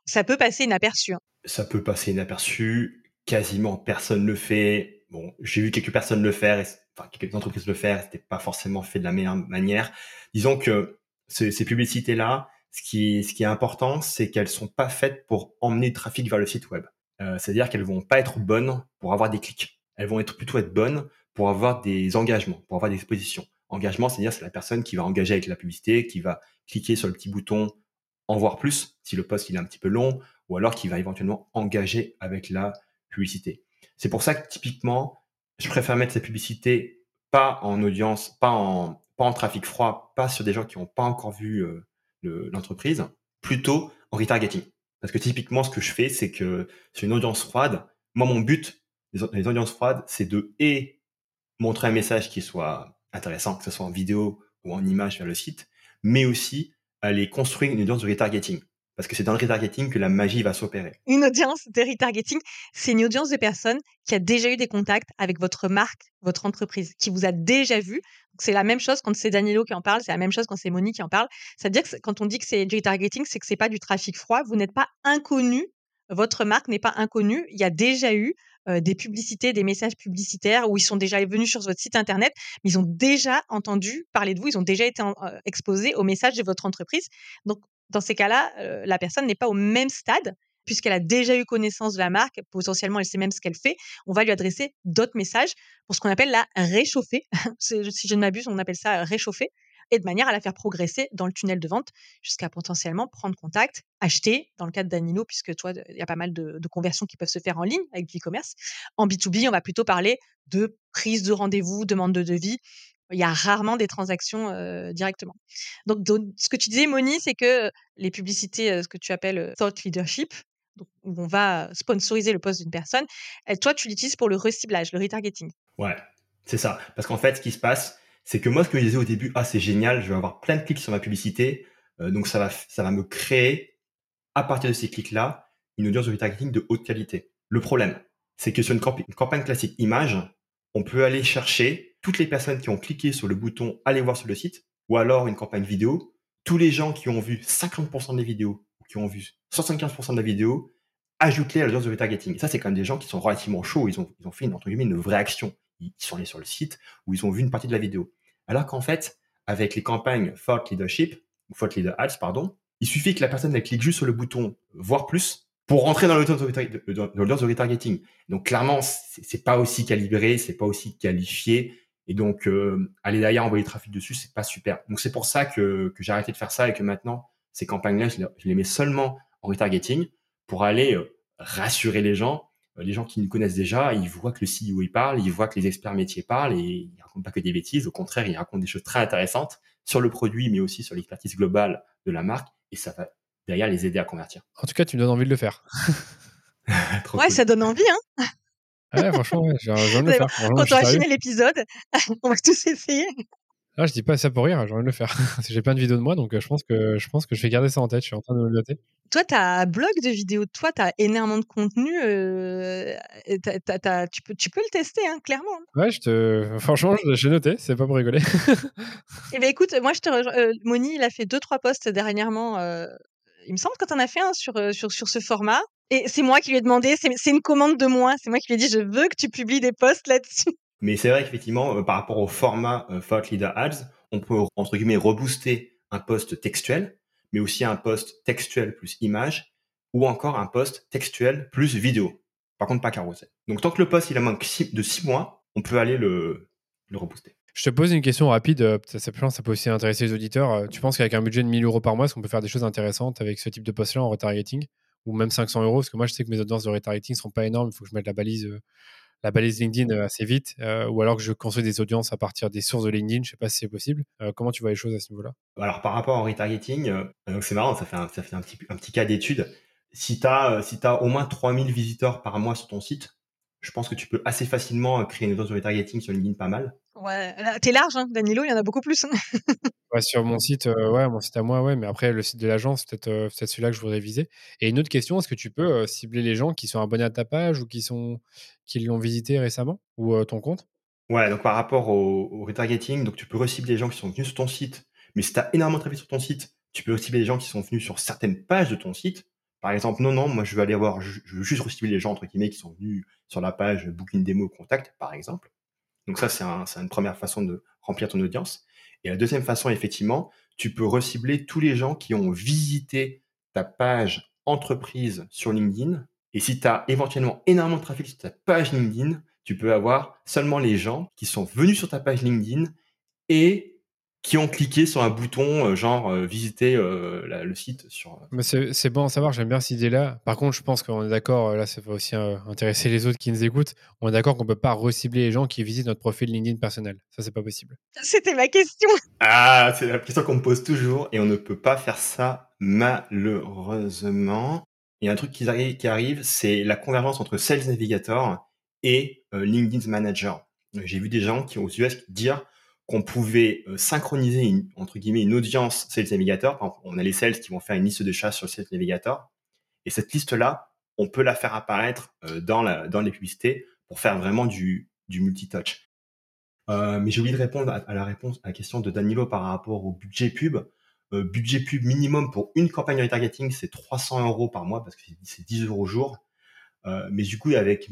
Ça peut passer inaperçu. Hein. Ça peut passer inaperçu. Quasiment personne le fait. Bon, j'ai vu quelques personnes le faire, enfin quelques entreprises le faire. C'était pas forcément fait de la meilleure manière. Disons que ces, ces publicités là ce qui, ce qui est important, c'est qu'elles sont pas faites pour emmener le trafic vers le site web. Euh, C'est-à-dire qu'elles vont pas être bonnes pour avoir des clics. Elles vont être plutôt être bonnes pour avoir des engagements, pour avoir des expositions. Engagement, c'est-à-dire c'est la personne qui va engager avec la publicité, qui va cliquer sur le petit bouton en voir plus si le post il est un petit peu long, ou alors qui va éventuellement engager avec la publicité. C'est pour ça que typiquement, je préfère mettre cette publicité pas en audience, pas en pas en trafic froid, pas sur des gens qui n'ont pas encore vu euh, l'entreprise, plutôt en retargeting. Parce que typiquement, ce que je fais, c'est que c'est une audience froide. Moi, mon but les audiences froides, c'est de et montrer un message qui soit intéressant, que ce soit en vidéo ou en image vers le site, mais aussi aller construire une audience de retargeting. Parce que c'est dans le retargeting que la magie va s'opérer. Une audience de retargeting, c'est une audience de personnes qui a déjà eu des contacts avec votre marque, votre entreprise, qui vous a déjà vu. C'est la même chose quand c'est Danilo qui en parle, c'est la même chose quand c'est Monique qui en parle. C'est-à-dire que quand on dit que c'est du retargeting, c'est que c'est pas du trafic froid. Vous n'êtes pas inconnu. Votre marque n'est pas inconnue. Il y a déjà eu euh, des publicités, des messages publicitaires où ils sont déjà venus sur votre site internet, mais ils ont déjà entendu parler de vous, ils ont déjà été euh, exposés au message de votre entreprise. Donc, dans ces cas-là, la personne n'est pas au même stade puisqu'elle a déjà eu connaissance de la marque, potentiellement elle sait même ce qu'elle fait, on va lui adresser d'autres messages pour ce qu'on appelle la réchauffer. si je ne m'abuse, on appelle ça réchauffer, et de manière à la faire progresser dans le tunnel de vente jusqu'à potentiellement prendre contact, acheter, dans le cas de Danilo, puisque toi, il y a pas mal de, de conversions qui peuvent se faire en ligne avec du e-commerce. En B2B, on va plutôt parler de prise de rendez-vous, demande de devis, il y a rarement des transactions directement. Donc, ce que tu disais, Moni, c'est que les publicités, ce que tu appelles thought leadership, où on va sponsoriser le poste d'une personne, toi, tu l'utilises pour le reciblage, le retargeting. Ouais, c'est ça. Parce qu'en fait, ce qui se passe, c'est que moi, ce que je disais au début, ah, c'est génial, je vais avoir plein de clics sur ma publicité, donc ça va, ça va me créer, à partir de ces clics-là, une audience de retargeting de haute qualité. Le problème, c'est que sur une, une campagne classique image, on peut aller chercher toutes les personnes qui ont cliqué sur le bouton aller voir sur le site, ou alors une campagne vidéo, tous les gens qui ont vu 50% des vidéos, ou qui ont vu 75% de la vidéo, ajoute-les à l'audience de retargeting. ça, c'est quand même des gens qui sont relativement chauds, ils ont, ils ont fait une, entre guillemets, une vraie action. Ils sont allés sur le site, ou ils ont vu une partie de la vidéo. Alors qu'en fait, avec les campagnes Thought Leadership, ou Thought Leader Ads, pardon, il suffit que la personne clique juste sur le bouton voir plus pour rentrer dans l'audience de, retargeting. Donc clairement, c'est pas aussi calibré, c'est pas aussi qualifié. Et donc, euh, aller derrière envoyer le trafic dessus, c'est pas super. Donc c'est pour ça que, que j'ai arrêté de faire ça et que maintenant, ces campagnes-là, je, les mets seulement en retargeting pour aller euh, rassurer les gens, les gens qui nous connaissent déjà, ils voient que le CEO il parle, ils voient que les experts métiers parlent et ils racontent pas que des bêtises. Au contraire, ils racontent des choses très intéressantes sur le produit, mais aussi sur l'expertise globale de la marque et ça va derrière les aider à convertir. En tout cas, tu me donnes envie de le faire. ouais, ça donne envie, hein. Ouais, franchement, j'ai envie de le faire. Quand on va finir l'épisode, on va tous essayer. Ah, je dis pas ça pour rire, j'ai envie de le faire. j'ai plein de vidéos de moi, donc euh, je pense que je pense que je vais garder ça en tête. Je suis en train de me le noter. Toi, tu as un blog de vidéos de toi, tu as énormément de contenu. Euh, tu, peux, tu peux le tester, hein, clairement. Hein. Ouais, je te... franchement, j'ai noté, c'est pas pour rigoler. eh bien, écoute, moi, je te euh, Moni, il a fait deux, trois posts dernièrement. Il me semble que tu en as fait un sur, sur, sur ce format. Et c'est moi qui lui ai demandé, c'est une commande de moi. C'est moi qui lui ai dit, je veux que tu publies des posts là-dessus. Mais c'est vrai qu'effectivement, euh, par rapport au format euh, Thought Leader Ads, on peut, entre guillemets, rebooster un post textuel, mais aussi un post textuel plus image, ou encore un post textuel plus vidéo. Par contre, pas carousel. Donc, tant que le post, il a moins de six mois, on peut aller le, le rebooster. Je te pose une question rapide, euh, ça, peut aussi intéresser les auditeurs. Tu penses qu'avec un budget de 1000 euros par mois, est-ce qu'on peut faire des choses intéressantes avec ce type de post-là en retargeting Ou même 500 euros? Parce que moi, je sais que mes audiences de retargeting ne sont pas énormes, il faut que je mette la balise balise LinkedIn euh, assez vite, euh, ou alors que je construis des audiences à partir des sources de LinkedIn, je sais pas si c'est possible. Euh, comment tu vois les choses à ce niveau-là? Alors par rapport au retargeting, c'est marrant, ça fait un, petit, cas d'étude. Si tu as, as au moins 3000 visiteurs par mois sur ton site, je pense que tu peux assez facilement créer une audience de retargeting sur LinkedIn pas mal. Ouais, t'es large, hein, Danilo, il y en a beaucoup plus. Hein. ouais, sur mon site, euh, ouais, mon site à moi, ouais, mais après le site de l'agence, peut-être euh, peut celui-là que je voudrais viser. Et une autre question, est-ce que tu peux euh, cibler les gens qui sont abonnés à ta page ou qui sont qui l'ont visité récemment ou ton compte? Ouais, donc par rapport au, retargeting, donc tu peux recibler les gens qui sont venus sur ton site, mais si tu as énormément de trafic sur ton site, tu peux recibler les gens qui sont venus sur certaines pages de ton site. Par exemple, non, non, moi je veux aller voir, je, veux juste recibler les gens entre guillemets qui sont venus sur la page Booking Demo Contact, par exemple. Donc ça, c'est une première façon de remplir ton audience. Et la deuxième façon, effectivement, tu peux recibler tous les gens qui ont visité ta page entreprise sur LinkedIn. Et si tu as éventuellement énormément de trafic sur ta page LinkedIn, tu peux avoir seulement les gens qui sont venus sur ta page LinkedIn et qui ont cliqué sur un bouton euh, genre euh, visiter euh, le site sur. Mais c'est bon à savoir, j'aime bien cette idée-là. Par contre, je pense qu'on est d'accord, là ça va aussi intéresser les autres qui nous écoutent. On est d'accord qu'on peut pas recibler les gens qui visitent notre profil LinkedIn personnel. Ça, c'est pas possible. C'était ma question. Ah, c'est la question qu'on me pose toujours et on ne peut pas faire ça malheureusement. Il y a un truc qui arrive, qui arrive c'est la convergence entre Sales Navigator et LinkedIn Manager. J'ai vu des gens qui ont aux US dire qu'on pouvait euh, synchroniser une, entre guillemets une audience Sales Navigator. on a les sales qui vont faire une liste de chats sur Sales Navigator. Et cette liste-là, on peut la faire apparaître euh, dans, la, dans les publicités pour faire vraiment du, du multi-touch. Euh, mais j'ai oublié de répondre à, la réponse à la question de Danilo par rapport au budget pub. budget pub minimum pour une campagne de retargeting, c'est 300 euros par mois parce que c'est 10 euros au jour. mais du coup, avec,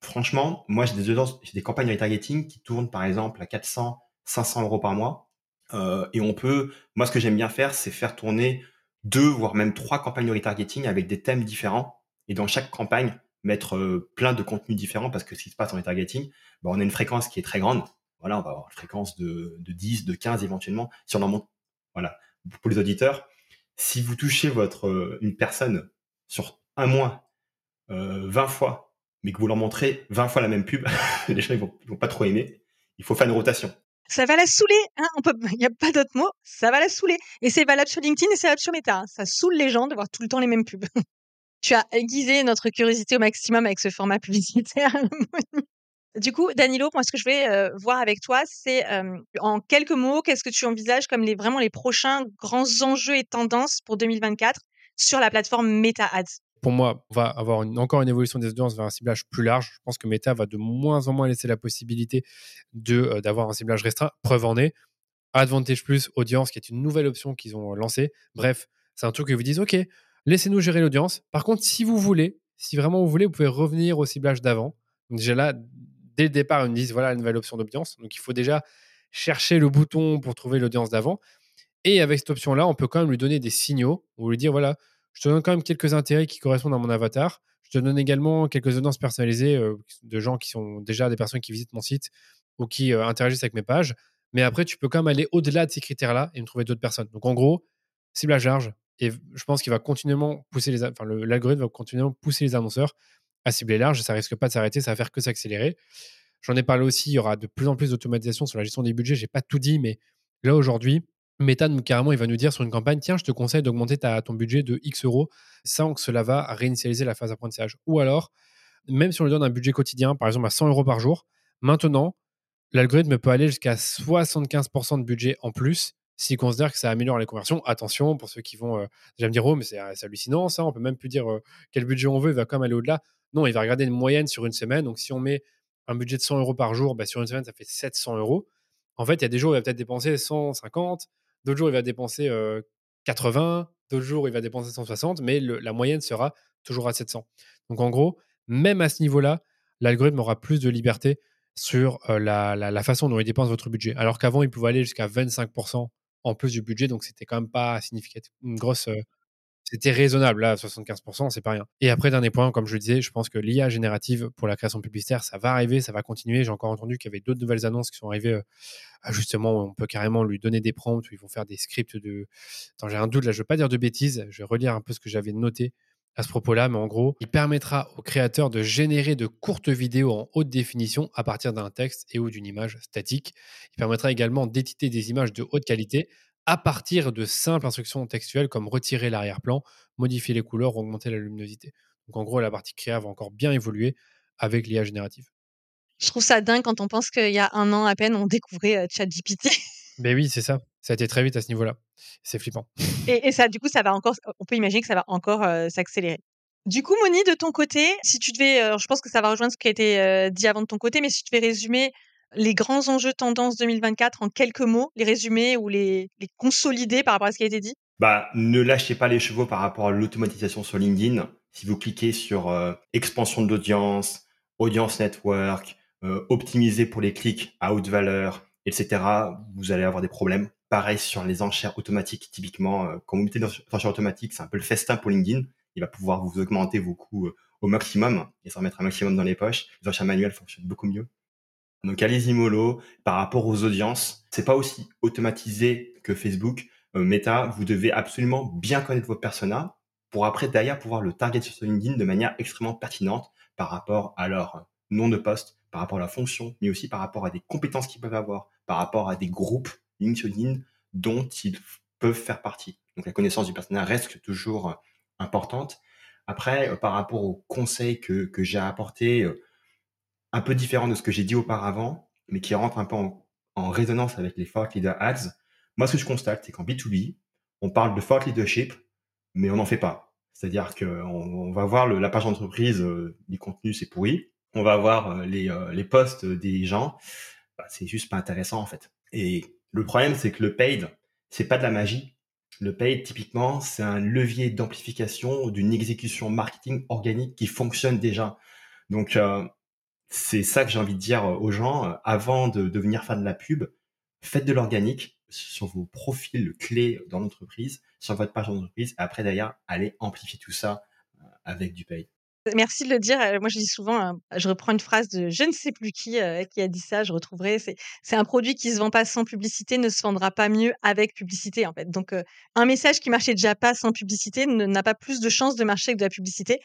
franchement, moi j'ai des des campagnes de retargeting qui tournent par exemple à 400, 500 euros par mois. Euh, et on peut, moi, ce que j'aime bien faire, c'est faire tourner deux, voire même trois campagnes de retargeting avec des thèmes différents. Et dans chaque campagne, mettre euh, plein de contenus différents parce que ce qui se passe en retargeting, bah, on a une fréquence qui est très grande. Voilà, on va avoir une fréquence de, de 10, de 15 éventuellement. Si on en monte, voilà. Pour les auditeurs, si vous touchez votre, euh, une personne sur un mois, euh, 20 fois, mais que vous leur montrez 20 fois la même pub, les gens ils ils vont pas trop aimer. Il faut faire une rotation ça va la saouler. Hein il n'y a pas d'autre mot. Ça va la saouler. Et c'est valable sur LinkedIn et c'est valable sur Meta. Hein. Ça saoule les gens de voir tout le temps les mêmes pubs. tu as aiguisé notre curiosité au maximum avec ce format publicitaire. du coup, Danilo, moi, ce que je vais euh, voir avec toi, c'est en quelques mots, qu'est-ce que tu envisages comme les, vraiment les prochains grands enjeux et tendances pour 2024 sur la plateforme Meta Ads? Pour moi, on va avoir encore une évolution des audiences vers un ciblage plus large. Je pense que Meta va de moins en moins laisser la possibilité euh, d'avoir un ciblage restreint. Preuve en est, Advantage Plus Audience, qui est une nouvelle option qu'ils ont lancée. Bref, c'est un truc que vous disent, OK, laissez-nous gérer l'audience. Par contre, si vous voulez, si vraiment vous voulez, vous pouvez revenir au ciblage d'avant. Déjà là, dès le départ, ils me disent, voilà la nouvelle option d'audience. Donc il faut déjà chercher le bouton pour trouver l'audience d'avant. Et avec cette option-là, on peut quand même lui donner des signaux, ou lui dire, voilà, je te donne quand même quelques intérêts qui correspondent à mon avatar. Je te donne également quelques audiences personnalisées euh, de gens qui sont déjà des personnes qui visitent mon site ou qui euh, interagissent avec mes pages. Mais après, tu peux quand même aller au-delà de ces critères-là et me trouver d'autres personnes. Donc en gros, ciblage large. Et je pense qu'il va continuellement pousser les, enfin, pousser les annonceurs à cibler large, ça risque pas de s'arrêter, ça va faire que s'accélérer. J'en ai parlé aussi, il y aura de plus en plus d'automatisation sur la gestion des budgets. J'ai pas tout dit, mais là aujourd'hui, Meta, carrément, il va nous dire sur une campagne, tiens, je te conseille d'augmenter ton budget de X euros sans que cela va réinitialiser la phase d'apprentissage. Ou alors, même si on lui donne un budget quotidien, par exemple à 100 euros par jour, maintenant, l'algorithme peut aller jusqu'à 75% de budget en plus s'il considère que ça améliore les conversions. Attention, pour ceux qui vont euh, déjà me dire, oh, mais c'est hallucinant ça, on peut même plus dire euh, quel budget on veut, il va quand même aller au-delà. Non, il va regarder une moyenne sur une semaine. Donc, si on met un budget de 100 euros par jour, bah, sur une semaine, ça fait 700 euros. En fait, il y a des jours où il va peut-être dépenser 150, d'autres jours, il va dépenser 80, d'autres jours, il va dépenser 160, mais la moyenne sera toujours à 700. Donc, en gros, même à ce niveau-là, l'algorithme aura plus de liberté sur la, façon dont il dépense votre budget. Alors qu'avant, il pouvait aller jusqu'à 25% en plus du budget, donc c'était quand même pas significatif. Une grosse, c'était raisonnable, là, 75%, c'est pas rien. Et après, dernier point, comme je le disais, je pense que l'IA générative pour la création publicitaire, ça va arriver, ça va continuer. J'ai encore entendu qu'il y avait d'autres nouvelles annonces qui sont arrivées, euh, justement, où on peut carrément lui donner des prompts, où ils vont faire des scripts de. Attends, j'ai un doute, là, je veux pas dire de bêtises, je vais relire un peu ce que j'avais noté à ce propos-là, mais en gros, il permettra aux créateurs de générer de courtes vidéos en haute définition à partir d'un texte et ou d'une image statique. Il permettra également d'éditer des images de haute qualité à partir de simples instructions textuelles comme retirer l'arrière-plan, modifier les couleurs ou augmenter la luminosité. Donc en gros, la partie créa va encore bien évoluer avec l'IA générative. Je trouve ça dingue quand on pense qu'il y a un an à peine, on découvrait euh, ChatGPT. Ben oui, c'est ça. Ça a été très vite à ce niveau-là. C'est flippant. Et, ça, du coup, ça va encore. On peut imaginer que ça va encore euh, s'accélérer. Du coup, Moni, de ton côté, si tu devais, euh, je pense que ça va rejoindre ce qui a été dit avant de ton côté, mais si tu devais résumer les grands enjeux tendance 2024 en quelques mots, les résumer ou les, consolider par rapport à ce qui a été dit? Bah, Ne lâchez pas les chevaux par rapport à l'automatisation sur LinkedIn. Si vous cliquez sur euh, expansion d'audience, audience network, euh, optimiser pour les clics à haute valeur, etc., vous allez avoir des problèmes. Pareil sur les enchères automatiques, typiquement, euh, quand vous mettez des enchères automatiques, c'est un peu le festin pour LinkedIn. Il va pouvoir vous augmenter vos coûts au maximum et s'en mettre un maximum dans les poches. Les enchères manuelles fonctionnent beaucoup mieux. Donc allez-y mollo par rapport aux audiences. C'est pas aussi automatisé que Facebook. Euh, Meta, vous devez absolument bien connaître votre persona pour après derrière pouvoir le target sur LinkedIn de manière extrêmement pertinente par rapport à leur nom de poste, par rapport à la fonction, mais aussi par rapport à des compétences qu'ils peuvent avoir, par rapport à des groupes LinkedIn dont ils peuvent faire partie. Donc la connaissance du persona reste toujours euh, importante. Après, euh, par rapport aux conseils que, que j'ai apportés, un peu différent de ce que j'ai dit auparavant, mais qui rentre un peu en, résonance avec les thought leader ads. Moi, ce que je constate, c'est qu'en B2B, on parle de thought leadership, mais on n'en fait pas. C'est-à-dire qu'on on va voir la page d'entreprise, euh, les contenus, c'est pourri. On va voir euh, les, euh, posts des gens. Bah, c'est juste pas intéressant, en fait. Et le problème, c'est que le paid, c'est pas de la magie. Le paid, typiquement, c'est un levier d'amplification d'une exécution marketing organique qui fonctionne déjà. Donc, c'est ça que j'ai envie de dire aux gens. Euh, avant de devenir fan de la pub, faites de l'organique sur vos profils clés dans l'entreprise, sur votre page d'entreprise. Après, d'ailleurs, allez amplifier tout ça euh, avec du paid. Merci de le dire. Euh, moi, je dis souvent, je reprends une phrase de je ne sais plus qui qui a dit ça, je retrouverai. C'est un produit qui se vend pas sans publicité, ne se vendra pas mieux avec publicité, en fait. Donc, un message qui marchait déjà pas sans publicité n'a pas plus de chances de marcher que de la publicité.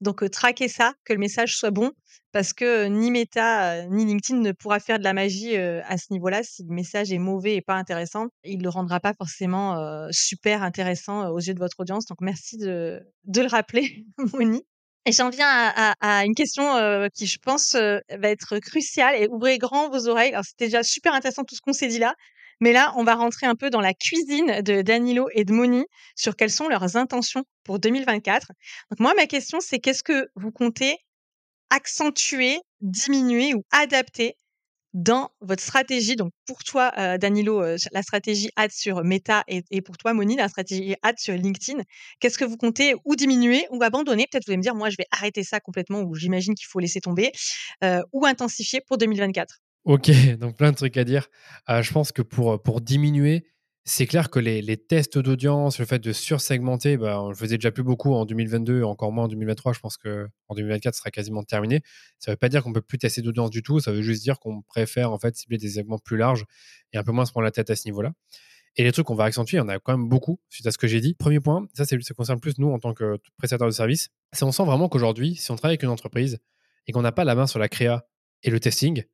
Donc, traquez ça, que le message soit bon, parce que ni Meta ni LinkedIn ne pourra faire de la magie à ce niveau-là. Si le message est mauvais et pas intéressant, il ne le rendra pas forcément super intéressant aux yeux de votre audience. Donc, merci de, de le rappeler, Moni. Et j'en viens à, à, une question qui, je pense, va être cruciale et ouvrez grand vos oreilles. Alors, c'était déjà super intéressant tout ce qu'on s'est dit là, mais là, on va rentrer un peu dans la cuisine de Danilo et de Moni sur quelles sont leurs intentions pour 2024. Donc moi, ma question, c'est qu'est-ce que vous comptez accentuer, diminuer ou adapter dans votre stratégie? Donc pour toi, euh, Danilo, euh, la stratégie ad sur Meta et, pour toi, Moni, la stratégie ad sur LinkedIn. Qu'est-ce que vous comptez ou diminuer ou abandonner? Peut-être vous allez me dire, moi, je vais arrêter ça complètement ou j'imagine qu'il faut laisser tomber euh, ou intensifier pour 2024. Ok, donc plein de trucs à dire. Euh, je pense que pour, pour diminuer, c'est clair que les, tests d'audience, le fait de sursegmenter, bah, on le faisait déjà plus beaucoup en 2022 et encore moins en 2023. Je pense qu'en 2024, ce sera quasiment terminé. Ça ne veut pas dire qu'on peut plus tester d'audience du tout. Ça veut juste dire qu'on préfère en cibler des segments plus larges et un peu moins se prendre la tête à ce niveau-là. Et les trucs qu'on va accentuer, il y en a quand même beaucoup suite à ce que j'ai dit. Premier point, ça, ça concerne plus nous en tant que prestataire de service. C'est on sent vraiment qu'aujourd'hui, si on travaille avec une entreprise et qu'on n'a pas la main sur la créa et le testing,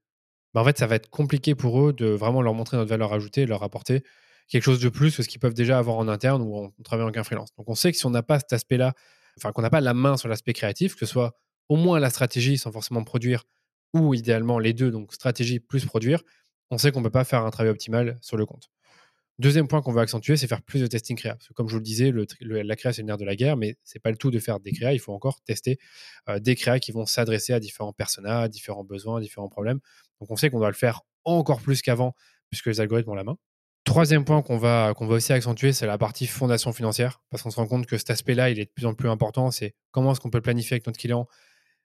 bah en fait, ça va être compliqué pour eux de vraiment leur montrer notre valeur ajoutée, leur apporter quelque chose de plus que ce qu'ils peuvent déjà avoir en interne ou en travaillant avec un freelance. Donc on sait que si on n'a pas cet aspect-là, enfin qu'on n'a pas la main sur l'aspect créatif, que ce soit au moins la stratégie sans forcément produire, ou idéalement les deux, donc stratégie plus produire, on sait qu'on ne peut pas faire un travail optimal sur le compte. Deuxième point qu'on va accentuer, c'est faire plus de testing créa. Parce que comme je vous le disais, la créa, c'est une ère de la guerre, mais c'est pas le tout de faire des créas. Il faut encore tester euh, des créas qui vont s'adresser à différents personas, à différents besoins, à différents problèmes. Donc on sait qu'on doit le faire encore plus qu'avant, puisque les algorithmes ont la main. Troisième point qu'on va, va aussi accentuer, c'est la partie fondation financière, parce qu'on se rend compte que cet aspect-là, il est de plus en plus important. C'est comment est-ce qu'on peut planifier avec notre client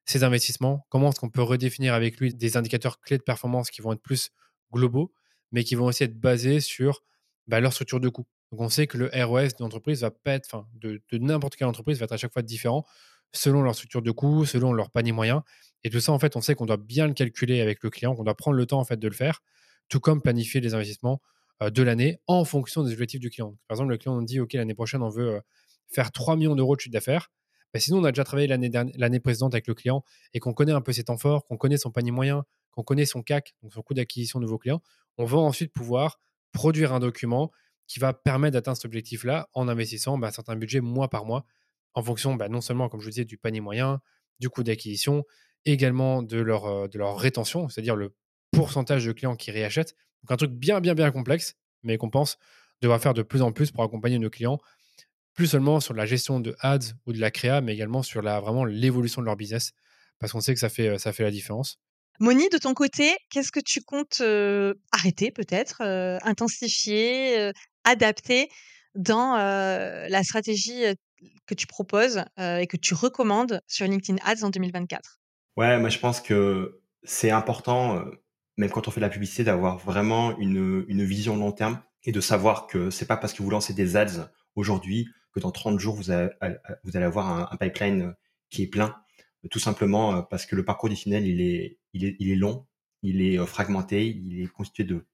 ses investissements, comment est-ce qu'on peut redéfinir avec lui des indicateurs clés de performance qui vont être plus globaux, mais qui vont aussi être basés sur bah, leur structure de coût. Donc on sait que le ROS d'une entreprise va pas être, enfin, de, de n'importe quelle entreprise va être à chaque fois différent selon leur structure de coût, selon leur panier moyen. Et tout ça, en fait, on sait qu'on doit bien le calculer avec le client, qu'on doit prendre le temps en fait de le faire, tout comme planifier les investissements euh, de l'année en fonction des objectifs du client. Par exemple, le client nous dit, OK, l'année prochaine, on veut euh, faire 3 millions d'euros de chiffre d'affaires. Bah, sinon, on a déjà travaillé l'année précédente avec le client et qu'on connaît un peu ses temps forts, qu'on connaît son panier moyen, qu'on connaît son CAC, donc son coût d'acquisition de nouveaux clients, on va ensuite pouvoir produire un document qui va permettre d'atteindre cet objectif-là en investissant bah, un certain budget mois par mois en fonction bah, non seulement, comme je vous disais, du panier moyen, du coût d'acquisition, également de leur, euh, de leur rétention, c'est-à-dire le pourcentage de clients qui réachètent. Donc un truc bien, bien, bien complexe mais qu'on pense devoir faire de plus en plus pour accompagner nos clients, plus seulement sur la gestion de ads ou de la créa, mais également sur la, vraiment l'évolution de leur business, parce qu'on sait que ça fait, ça fait la différence. Moni, de ton côté, qu'est-ce que tu comptes arrêter peut-être, intensifier, adapter dans la stratégie que tu proposes et que tu recommandes sur LinkedIn Ads en 2024 Ouais, moi je pense que c'est important même quand on fait de la publicité, d'avoir vraiment une, une vision long terme et de savoir que c'est pas parce que vous lancez des ads aujourd'hui que dans 30 jours, vous, vous allez avoir un, pipeline qui est plein. Tout simplement euh, parce que le parcours décisionnel, il est, il est, il est long, il est euh, fragmenté, il est constitué de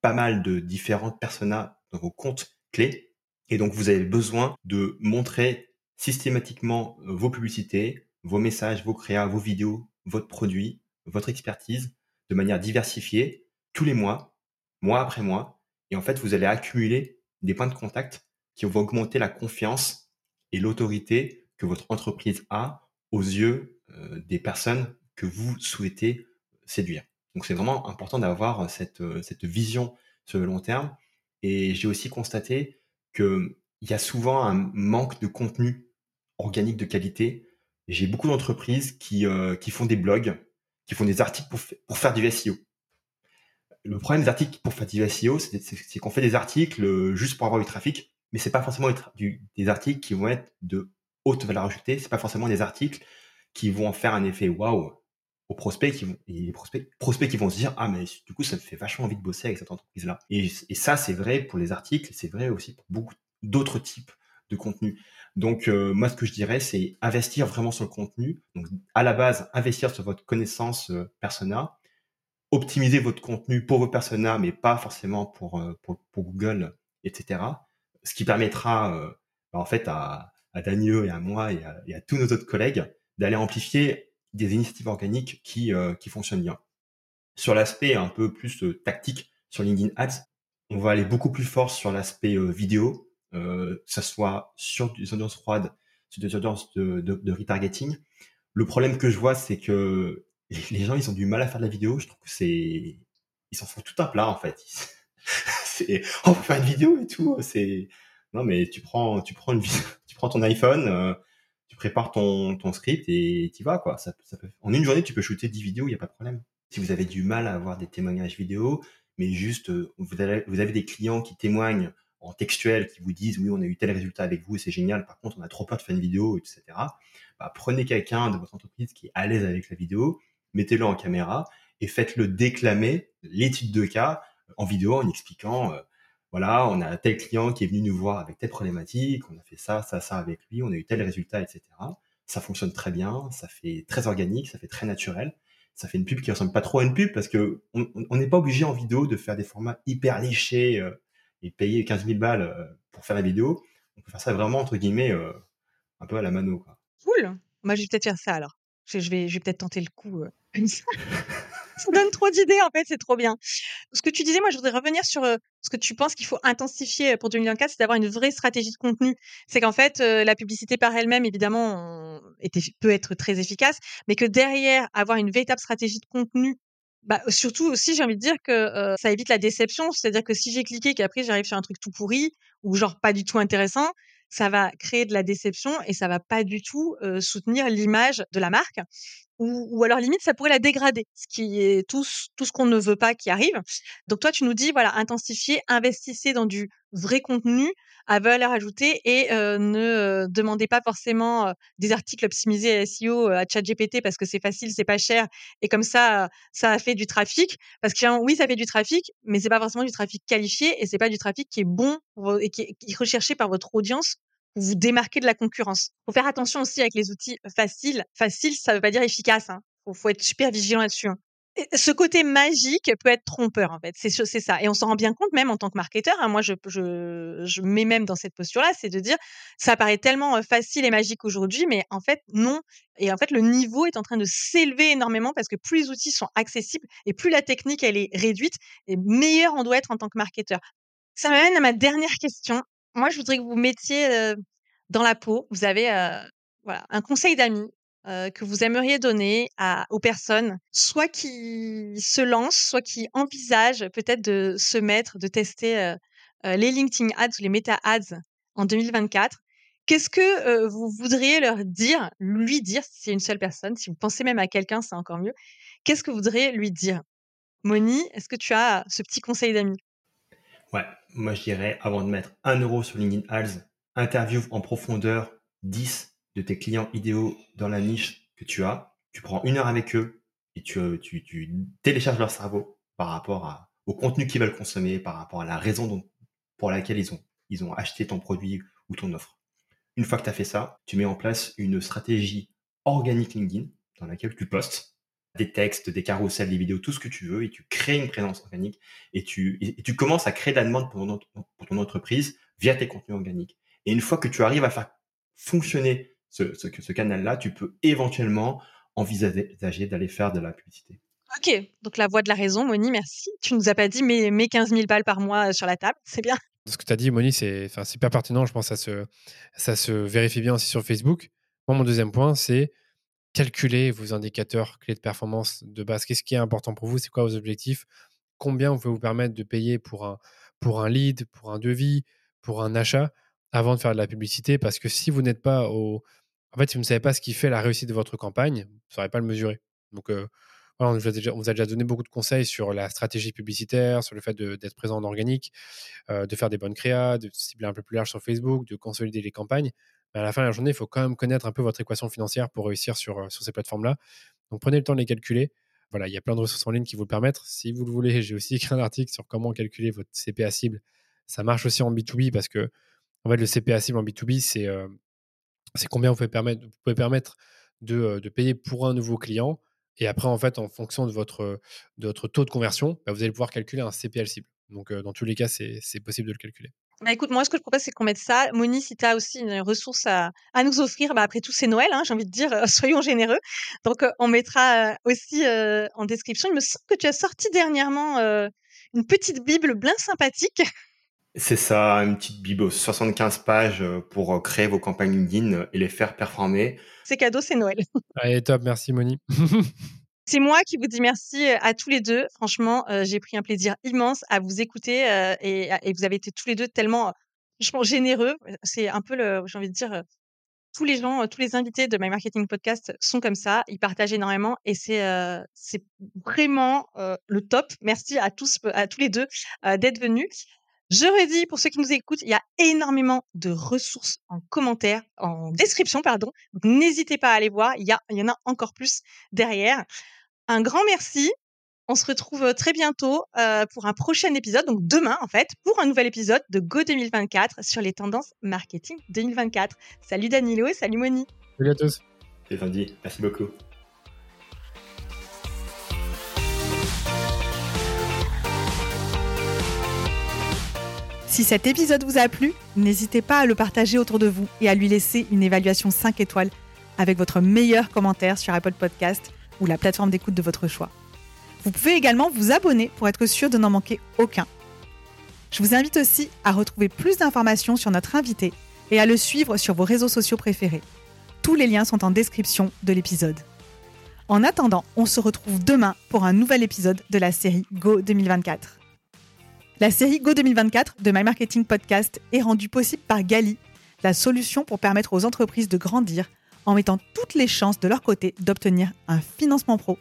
pas mal de différentes personas dans vos comptes clés. Et donc, vous avez besoin de montrer systématiquement euh, vos publicités, vos messages, vos créas, vos vidéos, votre produit, votre expertise de manière diversifiée tous les mois, mois après mois. Et en fait, vous allez accumuler des points de contact qui vont augmenter la confiance et l'autorité que votre entreprise a aux yeux euh, des personnes que vous souhaitez séduire. Donc c'est vraiment important d'avoir cette, euh, cette vision sur le long terme. Et j'ai aussi constaté qu'il y a souvent un manque de contenu organique de qualité. J'ai beaucoup d'entreprises qui, euh, qui font des blogs qui font des articles pour, pour faire du SEO. Le problème des articles pour faire du SEO, c'est qu'on fait des articles euh, juste pour avoir du trafic, mais c'est pas forcément des articles qui vont être de haute valeur ajoutée. C'est pas forcément des articles qui vont faire un effet waouh aux prospects qui vont et les prospects prospects qui vont se dire ah mais du coup ça me fait vachement envie de bosser avec cette entreprise là et, et ça c'est vrai pour les articles c'est vrai aussi pour beaucoup d'autres types de contenus donc, euh, moi, ce que je dirais, c'est investir vraiment sur le contenu. Donc, à la base, investir sur votre connaissance euh, persona, optimiser votre contenu pour vos personas, mais pas forcément pour, euh, pour, Google, etc. Ce qui permettra, bah, en fait, à, Daniel et à moi et à, et à tous nos autres collègues d'aller amplifier des initiatives organiques qui, qui fonctionnent bien. Sur l'aspect un peu plus tactique sur LinkedIn Ads, on va aller beaucoup plus fort sur l'aspect vidéo, euh, que ça soit sur des audiences froides, sur des audiences de, retargeting. Le problème que je vois, c'est que les gens, ils ont du mal à faire de la vidéo. Je trouve que c'est, ils s'en font tout un plat en fait. c'est, on peut faire une vidéo et tout. C'est, non mais tu prends, tu prends une, tu prends ton iPhone, euh, tu prépares ton, script et tu vas quoi. Ça, peut... En une journée, tu peux shooter 10 vidéos, il y a pas de problème. Si vous avez du mal à avoir des témoignages vidéo, mais juste euh, vous avez des clients qui témoignent en textuel qui vous disent oui, on a eu tel résultat avec vous, c'est génial. Par contre, on a trop peur de faire une vidéo, etc. Bah, prenez quelqu'un de votre entreprise qui est à l'aise avec la vidéo, mettez-le en caméra et faites-le déclamer l'étude de cas en vidéo en expliquant euh, voilà, on a tel client qui est venu nous voir avec telle problématique, on a fait ça, ça, ça avec lui, on a eu tel résultat, etc. Ça fonctionne très bien, ça fait très organique, ça fait très naturel. Ça fait une pub qui ressemble pas trop à une pub parce que on n'est pas obligé en vidéo de faire des formats hyper léchés. Euh, et payer 15 000 balles pour faire la vidéo, on peut faire ça vraiment entre guillemets un peu à la mano. Cool. Moi, je vais peut-être faire ça alors. Je vais, je peut-être tenter le coup. ça donne trop d'idées, en fait, c'est trop bien. Ce que tu disais, moi, je voudrais revenir sur ce que tu penses qu'il faut intensifier pour 2024, c'est d'avoir une vraie stratégie de contenu. C'est qu'en fait, la publicité par elle-même, évidemment, était, peut être très efficace, mais que derrière, avoir une véritable stratégie de contenu bah, surtout aussi, j'ai envie de dire que ça évite la déception. C'est-à-dire que si j'ai cliqué qu'après j'arrive sur un truc tout pourri ou genre pas du tout intéressant, ça va créer de la déception et ça va pas du tout soutenir l'image de la marque ou, ou, alors limite ça pourrait la dégrader, ce qui est tout, tout ce qu'on ne veut pas qui arrive. Donc toi tu nous dis voilà intensifiez, investissez dans du vrai contenu à valeur ajoutée et euh, ne demandez pas forcément euh, des articles optimisés à SEO à ChatGPT parce que c'est facile, c'est pas cher et comme ça ça fait du trafic parce que oui ça fait du trafic mais c'est pas forcément du trafic qualifié et c'est pas du trafic qui est bon et qui est recherché par votre audience vous démarquer de la concurrence. Faut faire attention aussi avec les outils faciles. Facile, ça veut pas dire efficace. Hein. Faut, être super vigilant là-dessus. Hein. Ce côté magique peut être trompeur, en fait. C'est, ça. Et on s'en rend bien compte, même en tant que marketeur. Hein. Moi, je, je, je mets même dans cette posture-là, c'est de dire, ça paraît tellement facile et magique aujourd'hui, mais en fait, non. Et en fait, le niveau est en train de s'élever énormément parce que plus les outils sont accessibles et plus la technique, elle est réduite, et meilleur on doit être en tant que marketeur. Ça m'amène à ma dernière question. Moi, je voudrais que vous mettiez dans la peau. Vous avez voilà, un conseil d'amis que vous aimeriez donner aux personnes, soit qui se lancent, soit qui envisagent peut-être de se mettre, de tester les LinkedIn Ads ou les Meta Ads en 2024. Qu'est-ce que vous voudriez leur dire, lui dire, si c'est une seule personne, si vous pensez même à quelqu'un, c'est encore mieux. Qu'est-ce que vous voudriez lui dire? Moni, est-ce que tu as ce petit conseil d'amis? Ouais, moi je dirais, avant de mettre un euro sur LinkedIn Ads, interview en profondeur 10 de tes clients idéaux dans la niche que tu as. Tu prends une heure avec eux et tu, tu, télécharges leur cerveau par rapport au contenu qu'ils veulent consommer, par rapport à la raison pour laquelle ils ont, ils ont acheté ton produit ou ton offre. Une fois que tu as fait ça, tu mets en place une stratégie organique LinkedIn dans laquelle tu postes des textes, des carousels, des vidéos, tout ce que tu veux, et tu crées une présence organique, et tu, et tu commences à créer de la demande pour ton entreprise via tes contenus organiques. Et une fois que tu arrives à faire fonctionner ce, ce, ce canal-là, tu peux éventuellement envisager d'aller faire de la publicité. Ok, donc la voix de la raison, Moni, merci. Tu nous as pas dit mes, mes 15 000 balles par mois euh, sur la table, c'est bien. Ce que tu as dit, Moni, c'est super pertinent. Je pense que ça se, ça se vérifie bien aussi sur Facebook. Moi, mon deuxième point, c'est calculer vos indicateurs clés de performance de base. Qu'est-ce qui est important pour vous? C'est quoi vos objectifs? Combien vous pouvez vous permettre de payer pour un, pour un lead, pour un devis, pour un achat avant de faire de la publicité? Parce que si vous n'êtes pas au. En fait, si vous ne savez pas ce qui fait la réussite de votre campagne, vous ne saurez pas le mesurer. Donc, euh, voilà, on, vous a déjà, donné beaucoup de conseils sur la stratégie publicitaire, sur le fait d'être présent en organique, euh, de faire des bonnes créas, de cibler un peu plus large sur Facebook, de consolider les campagnes à la fin de la journée, il faut quand même connaître un peu votre équation financière pour réussir sur, euh, sur ces plateformes-là. Donc prenez le temps de les calculer. Voilà, il y a plein de ressources en ligne qui vous le permettent. Si vous le voulez, j'ai aussi écrit un article sur comment calculer votre CPA cible. Ça marche aussi en B2B parce que en fait, le CPA cible en B2B, c'est c'est combien vous pouvez permettre, vous pouvez permettre de, de, payer pour un nouveau client. Et après, en fait, en fonction de votre, de votre taux de conversion, bah, vous allez pouvoir calculer un CPA cible. Donc, dans tous les cas, c'est possible de le calculer. Bah, écoute, moi, ce que je propose, c'est qu'on mette ça. Moni, si tu as aussi une ressource à, à nous offrir, bah, après tout, c'est Noël, hein, j'ai envie de dire, soyons généreux. Donc, on mettra aussi en description. Il me semble que tu as sorti dernièrement une petite Bible bien sympathique. C'est ça, une petite Bible, 75 pages pour créer vos campagnes LinkedIn et les faire performer. C'est cadeau, c'est Noël. Allez, top, merci Moni. C'est moi qui vous dis merci à tous les deux. Franchement, j'ai pris un plaisir immense à vous écouter et, vous avez été tous les deux tellement franchement généreux. C'est un peu le, j'ai envie de dire, tous les gens, tous les invités de My Marketing Podcast sont comme ça. Ils partagent énormément et c'est c'est vraiment le top. Merci à tous, à tous les deux d'être venus. Je redis pour ceux qui nous écoutent, il y a énormément de ressources en commentaire, en description, pardon. Donc n'hésitez pas à aller voir. Il y, a, il y en a encore plus derrière. Un grand merci. On se retrouve très bientôt pour un prochain épisode, donc demain en fait, pour un nouvel épisode de Go 2024 sur les tendances marketing 2024. Salut Danilo et salut Moni. Salut à tous. C'est lundi. Merci beaucoup. Si cet épisode vous a plu, n'hésitez pas à le partager autour de vous et à lui laisser une évaluation 5 étoiles avec votre meilleur commentaire sur Apple Podcast ou la plateforme d'écoute de votre choix. Vous pouvez également vous abonner pour être sûr de n'en manquer aucun. Je vous invite aussi à retrouver plus d'informations sur notre invité et à le suivre sur vos réseaux sociaux préférés. Tous les liens sont en description de l'épisode. En attendant, on se retrouve demain pour un nouvel épisode de la série Go 2024. La série Go 2024 de My Marketing Podcast est rendue possible par Gali, la solution pour permettre aux entreprises de grandir en mettant toutes les chances de leur côté d'obtenir un financement pro